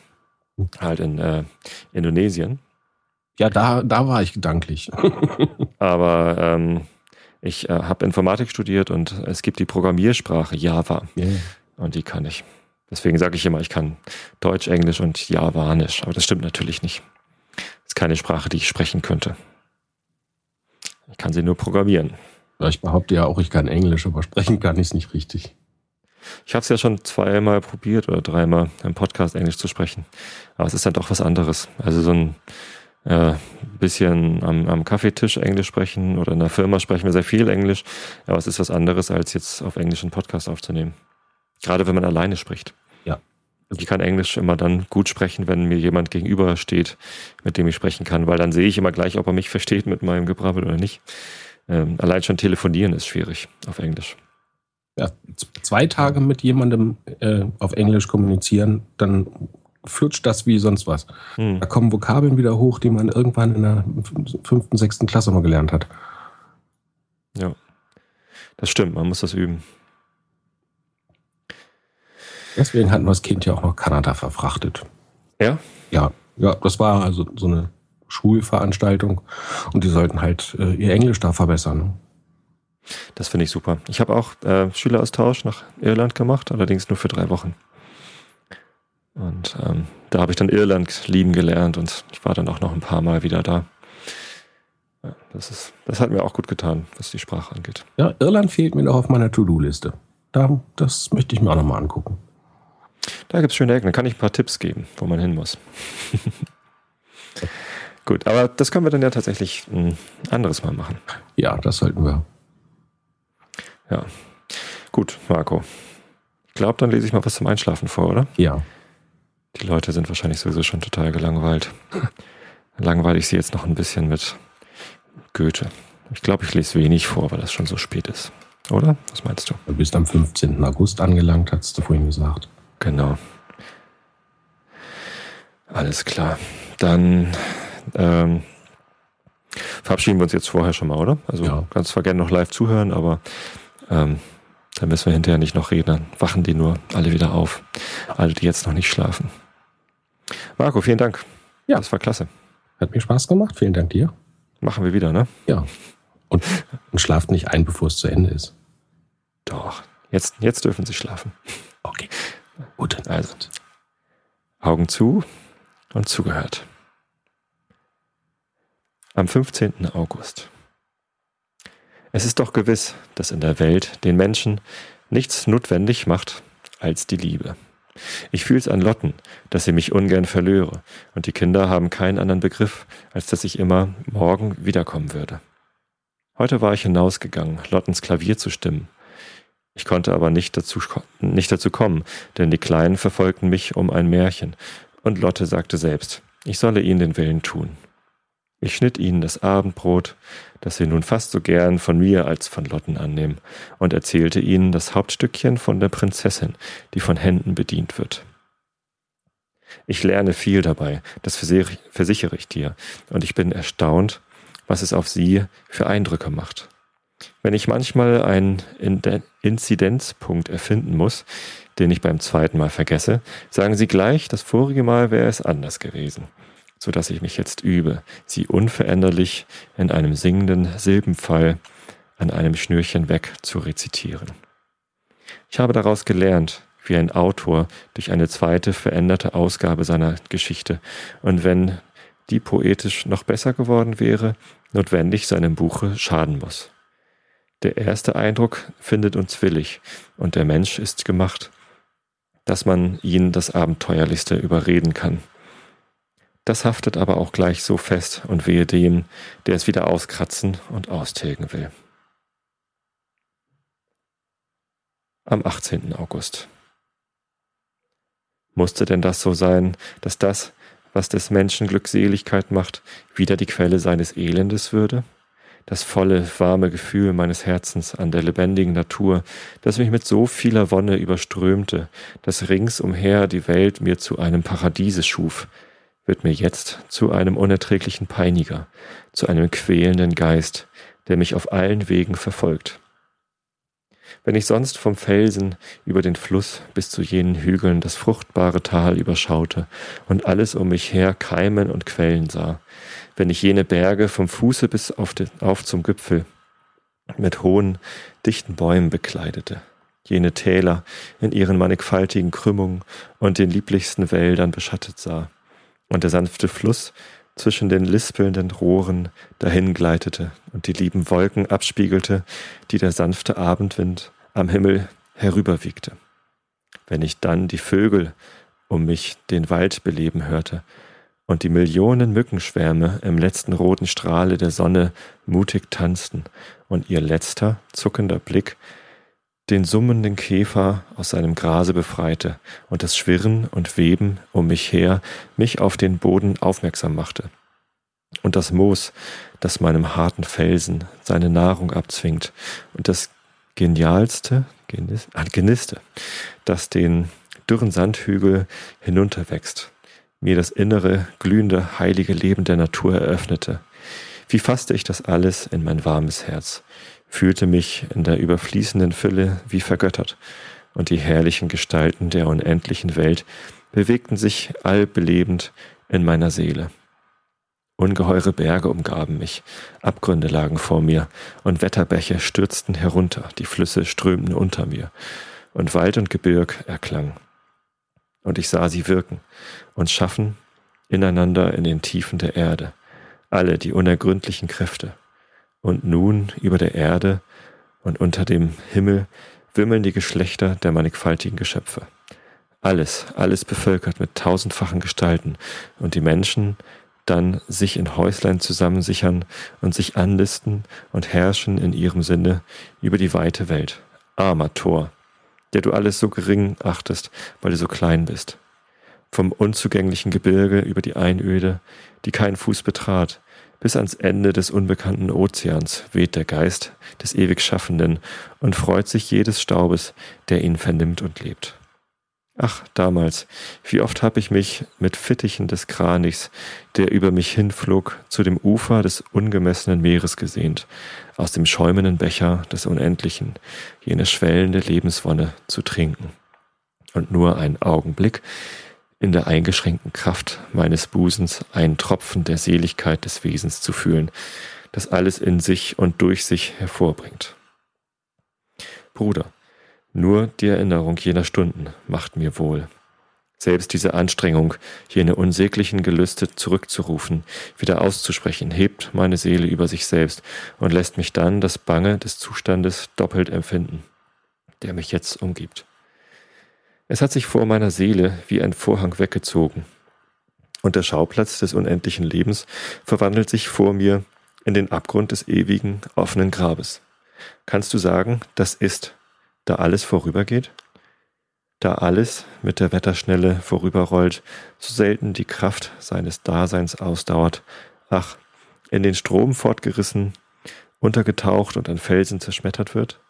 halt in äh, Indonesien. Ja, da, da war ich gedanklich. Aber ähm, ich äh, habe Informatik studiert und es gibt die Programmiersprache Java. Yeah. Und die kann ich. Deswegen sage ich immer, ich kann Deutsch, Englisch und Javanisch. Aber das stimmt natürlich nicht. Das ist keine Sprache, die ich sprechen könnte. Ich kann sie nur programmieren. Ich behaupte ja auch, ich kann Englisch, aber sprechen kann ich es nicht richtig. Ich habe es ja schon zweimal probiert oder dreimal im Podcast Englisch zu sprechen. Aber es ist dann doch was anderes. Also so ein äh, bisschen am, am Kaffeetisch Englisch sprechen oder in der Firma sprechen wir sehr viel Englisch. Aber es ist was anderes, als jetzt auf Englisch einen Podcast aufzunehmen. Gerade wenn man alleine spricht. Ja. Ich kann Englisch immer dann gut sprechen, wenn mir jemand gegenüber steht, mit dem ich sprechen kann, weil dann sehe ich immer gleich, ob er mich versteht mit meinem Gebrabbel oder nicht. Ähm, allein schon telefonieren ist schwierig auf Englisch. Ja, zwei Tage mit jemandem äh, auf Englisch kommunizieren, dann flutscht das wie sonst was. Hm. Da kommen Vokabeln wieder hoch, die man irgendwann in der fünften, sechsten Klasse mal gelernt hat. Ja, das stimmt, man muss das üben. Deswegen hatten wir das Kind ja auch nach Kanada verfrachtet. Ja? Ja, ja, das war also so eine Schulveranstaltung und die sollten halt äh, ihr Englisch da verbessern. Das finde ich super. Ich habe auch äh, Schüleraustausch nach Irland gemacht, allerdings nur für drei Wochen. Und ähm, da habe ich dann Irland lieben gelernt und ich war dann auch noch ein paar Mal wieder da. Ja, das, ist, das hat mir auch gut getan, was die Sprache angeht. Ja, Irland fehlt mir noch auf meiner To-Do-Liste. Da, das möchte ich mir auch nochmal angucken. Da gibt es schöne Ecken. Da kann ich ein paar Tipps geben, wo man hin muss. Gut, aber das können wir dann ja tatsächlich ein anderes Mal machen. Ja, das sollten wir. Ja. Gut, Marco. Ich glaube, dann lese ich mal was zum Einschlafen vor, oder? Ja. Die Leute sind wahrscheinlich sowieso schon total gelangweilt. Langweile ich sie jetzt noch ein bisschen mit Goethe. Ich glaube, ich lese wenig vor, weil das schon so spät ist. Oder? Was meinst du? Du bist am 15. August angelangt, hast du vorhin gesagt. Genau. Alles klar. Dann ähm, verabschieden wir uns jetzt vorher schon mal, oder? Also ja. kannst zwar gerne noch live zuhören, aber ähm, dann müssen wir hinterher nicht noch reden. Dann wachen die nur alle wieder auf. Alle, die jetzt noch nicht schlafen. Marco, vielen Dank. Ja. Das war klasse. Hat mir Spaß gemacht. Vielen Dank dir. Machen wir wieder, ne? Ja. Und, und schlaft nicht ein, bevor es zu Ende ist. Doch. Jetzt, jetzt dürfen Sie schlafen. Okay. Gut. Also. Augen zu und zugehört. Am 15. August. Es ist doch gewiss, dass in der Welt den Menschen nichts notwendig macht als die Liebe. Ich fühl's an Lotten, dass sie mich ungern verlöre, und die Kinder haben keinen anderen Begriff, als dass ich immer morgen wiederkommen würde. Heute war ich hinausgegangen, Lottens Klavier zu stimmen. Ich konnte aber nicht dazu, nicht dazu kommen, denn die Kleinen verfolgten mich um ein Märchen, und Lotte sagte selbst, ich solle ihnen den Willen tun. Ich schnitt ihnen das Abendbrot, das sie nun fast so gern von mir als von Lotten annehmen, und erzählte ihnen das Hauptstückchen von der Prinzessin, die von Händen bedient wird. Ich lerne viel dabei, das versichere ich dir, und ich bin erstaunt, was es auf sie für Eindrücke macht. Wenn ich manchmal einen Inzidenzpunkt erfinden muss, den ich beim zweiten Mal vergesse, sagen Sie gleich, das vorige Mal wäre es anders gewesen, so dass ich mich jetzt übe, sie unveränderlich in einem singenden Silbenfall an einem Schnürchen weg zu rezitieren. Ich habe daraus gelernt, wie ein Autor durch eine zweite veränderte Ausgabe seiner Geschichte und wenn die poetisch noch besser geworden wäre, notwendig seinem Buche schaden muss. Der erste Eindruck findet uns willig und der Mensch ist gemacht, dass man ihn das Abenteuerlichste überreden kann. Das haftet aber auch gleich so fest und wehe dem, der es wieder auskratzen und austilgen will. Am 18. August. Musste denn das so sein, dass das, was des Menschen Glückseligkeit macht, wieder die Quelle seines Elendes würde? Das volle, warme Gefühl meines Herzens an der lebendigen Natur, das mich mit so vieler Wonne überströmte, das ringsumher die Welt mir zu einem Paradiese schuf, wird mir jetzt zu einem unerträglichen Peiniger, zu einem quälenden Geist, der mich auf allen Wegen verfolgt. Wenn ich sonst vom Felsen über den Fluss bis zu jenen Hügeln das fruchtbare Tal überschaute und alles um mich her keimen und quellen sah, wenn ich jene Berge vom Fuße bis auf, den, auf zum Gipfel mit hohen, dichten Bäumen bekleidete, jene Täler in ihren mannigfaltigen Krümmungen und den lieblichsten Wäldern beschattet sah, und der sanfte Fluss zwischen den lispelnden Rohren dahingleitete und die lieben Wolken abspiegelte, die der sanfte Abendwind am Himmel herüberwiegte. Wenn ich dann die Vögel um mich den Wald beleben hörte und die Millionen Mückenschwärme im letzten roten Strahle der Sonne mutig tanzten. Und ihr letzter, zuckender Blick den summenden Käfer aus seinem Grase befreite und das Schwirren und Weben um mich her mich auf den Boden aufmerksam machte. Und das Moos, das meinem harten Felsen seine Nahrung abzwingt. Und das genialste, ah, Geniste, das den dürren Sandhügel hinunterwächst, mir das innere, glühende, heilige Leben der Natur eröffnete. Wie fasste ich das alles in mein warmes Herz, fühlte mich in der überfließenden Fülle wie vergöttert, und die herrlichen Gestalten der unendlichen Welt bewegten sich allbelebend in meiner Seele. Ungeheure Berge umgaben mich, Abgründe lagen vor mir, und Wetterbäche stürzten herunter, die Flüsse strömten unter mir, und Wald und Gebirg erklang. Und ich sah sie wirken und schaffen ineinander in den Tiefen der Erde, alle die unergründlichen Kräfte, und nun über der Erde und unter dem Himmel wimmeln die Geschlechter der mannigfaltigen Geschöpfe. Alles, alles bevölkert mit tausendfachen Gestalten und die Menschen dann sich in Häuslein zusammensichern und sich anlisten und herrschen in ihrem Sinne über die weite Welt. Armer Tor, der du alles so gering achtest, weil du so klein bist. Vom unzugänglichen Gebirge über die Einöde, die kein Fuß betrat, bis ans Ende des unbekannten Ozeans weht der Geist des ewig Schaffenden und freut sich jedes Staubes, der ihn vernimmt und lebt. Ach, damals, wie oft habe ich mich mit Fittichen des Kranichs, der über mich hinflog, zu dem Ufer des ungemessenen Meeres gesehnt, aus dem schäumenden Becher des Unendlichen, jene schwellende Lebenswonne zu trinken. Und nur ein Augenblick, in der eingeschränkten Kraft meines Busens einen Tropfen der Seligkeit des Wesens zu fühlen, das alles in sich und durch sich hervorbringt. Bruder, nur die Erinnerung jener Stunden macht mir wohl. Selbst diese Anstrengung, jene unsäglichen Gelüste zurückzurufen, wieder auszusprechen, hebt meine Seele über sich selbst und lässt mich dann das Bange des Zustandes doppelt empfinden, der mich jetzt umgibt. Es hat sich vor meiner Seele wie ein Vorhang weggezogen. Und der Schauplatz des unendlichen Lebens verwandelt sich vor mir in den Abgrund des ewigen, offenen Grabes. Kannst du sagen, das ist, da alles vorübergeht? Da alles mit der Wetterschnelle vorüberrollt, so selten die Kraft seines Daseins ausdauert, ach, in den Strom fortgerissen, untergetaucht und an Felsen zerschmettert wird?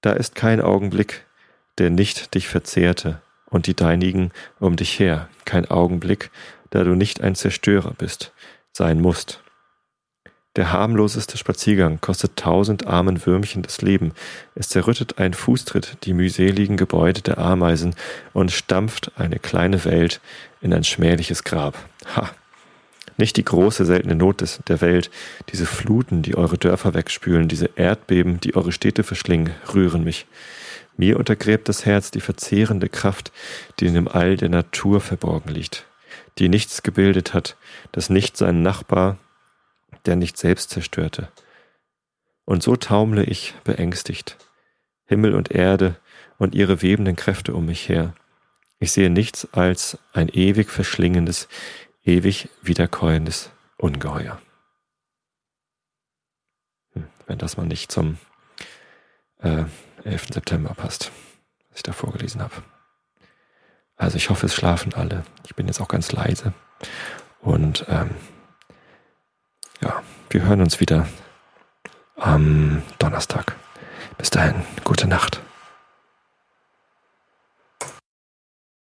Da ist kein Augenblick, der nicht dich verzehrte, und die deinigen um dich her, kein Augenblick, da du nicht ein Zerstörer bist, sein musst. Der harmloseste Spaziergang kostet tausend armen Würmchen das Leben. Es zerrüttet ein Fußtritt die mühseligen Gebäude der Ameisen und stampft eine kleine Welt in ein schmähliches Grab. Ha! Nicht die große, seltene Not des, der Welt, diese Fluten, die eure Dörfer wegspülen, diese Erdbeben, die eure Städte verschlingen, rühren mich. Mir untergräbt das Herz die verzehrende Kraft, die in dem All der Natur verborgen liegt, die nichts gebildet hat, das nicht sein Nachbar, der nicht selbst zerstörte. Und so taumle ich beängstigt, Himmel und Erde und ihre webenden Kräfte um mich her. Ich sehe nichts als ein ewig verschlingendes, ewig wiederkäuendes Ungeheuer. Hm, wenn das mal nicht zum äh, 11. September passt, was ich da vorgelesen habe. Also ich hoffe, es schlafen alle. Ich bin jetzt auch ganz leise. Und ähm, ja, wir hören uns wieder am Donnerstag. Bis dahin, gute Nacht.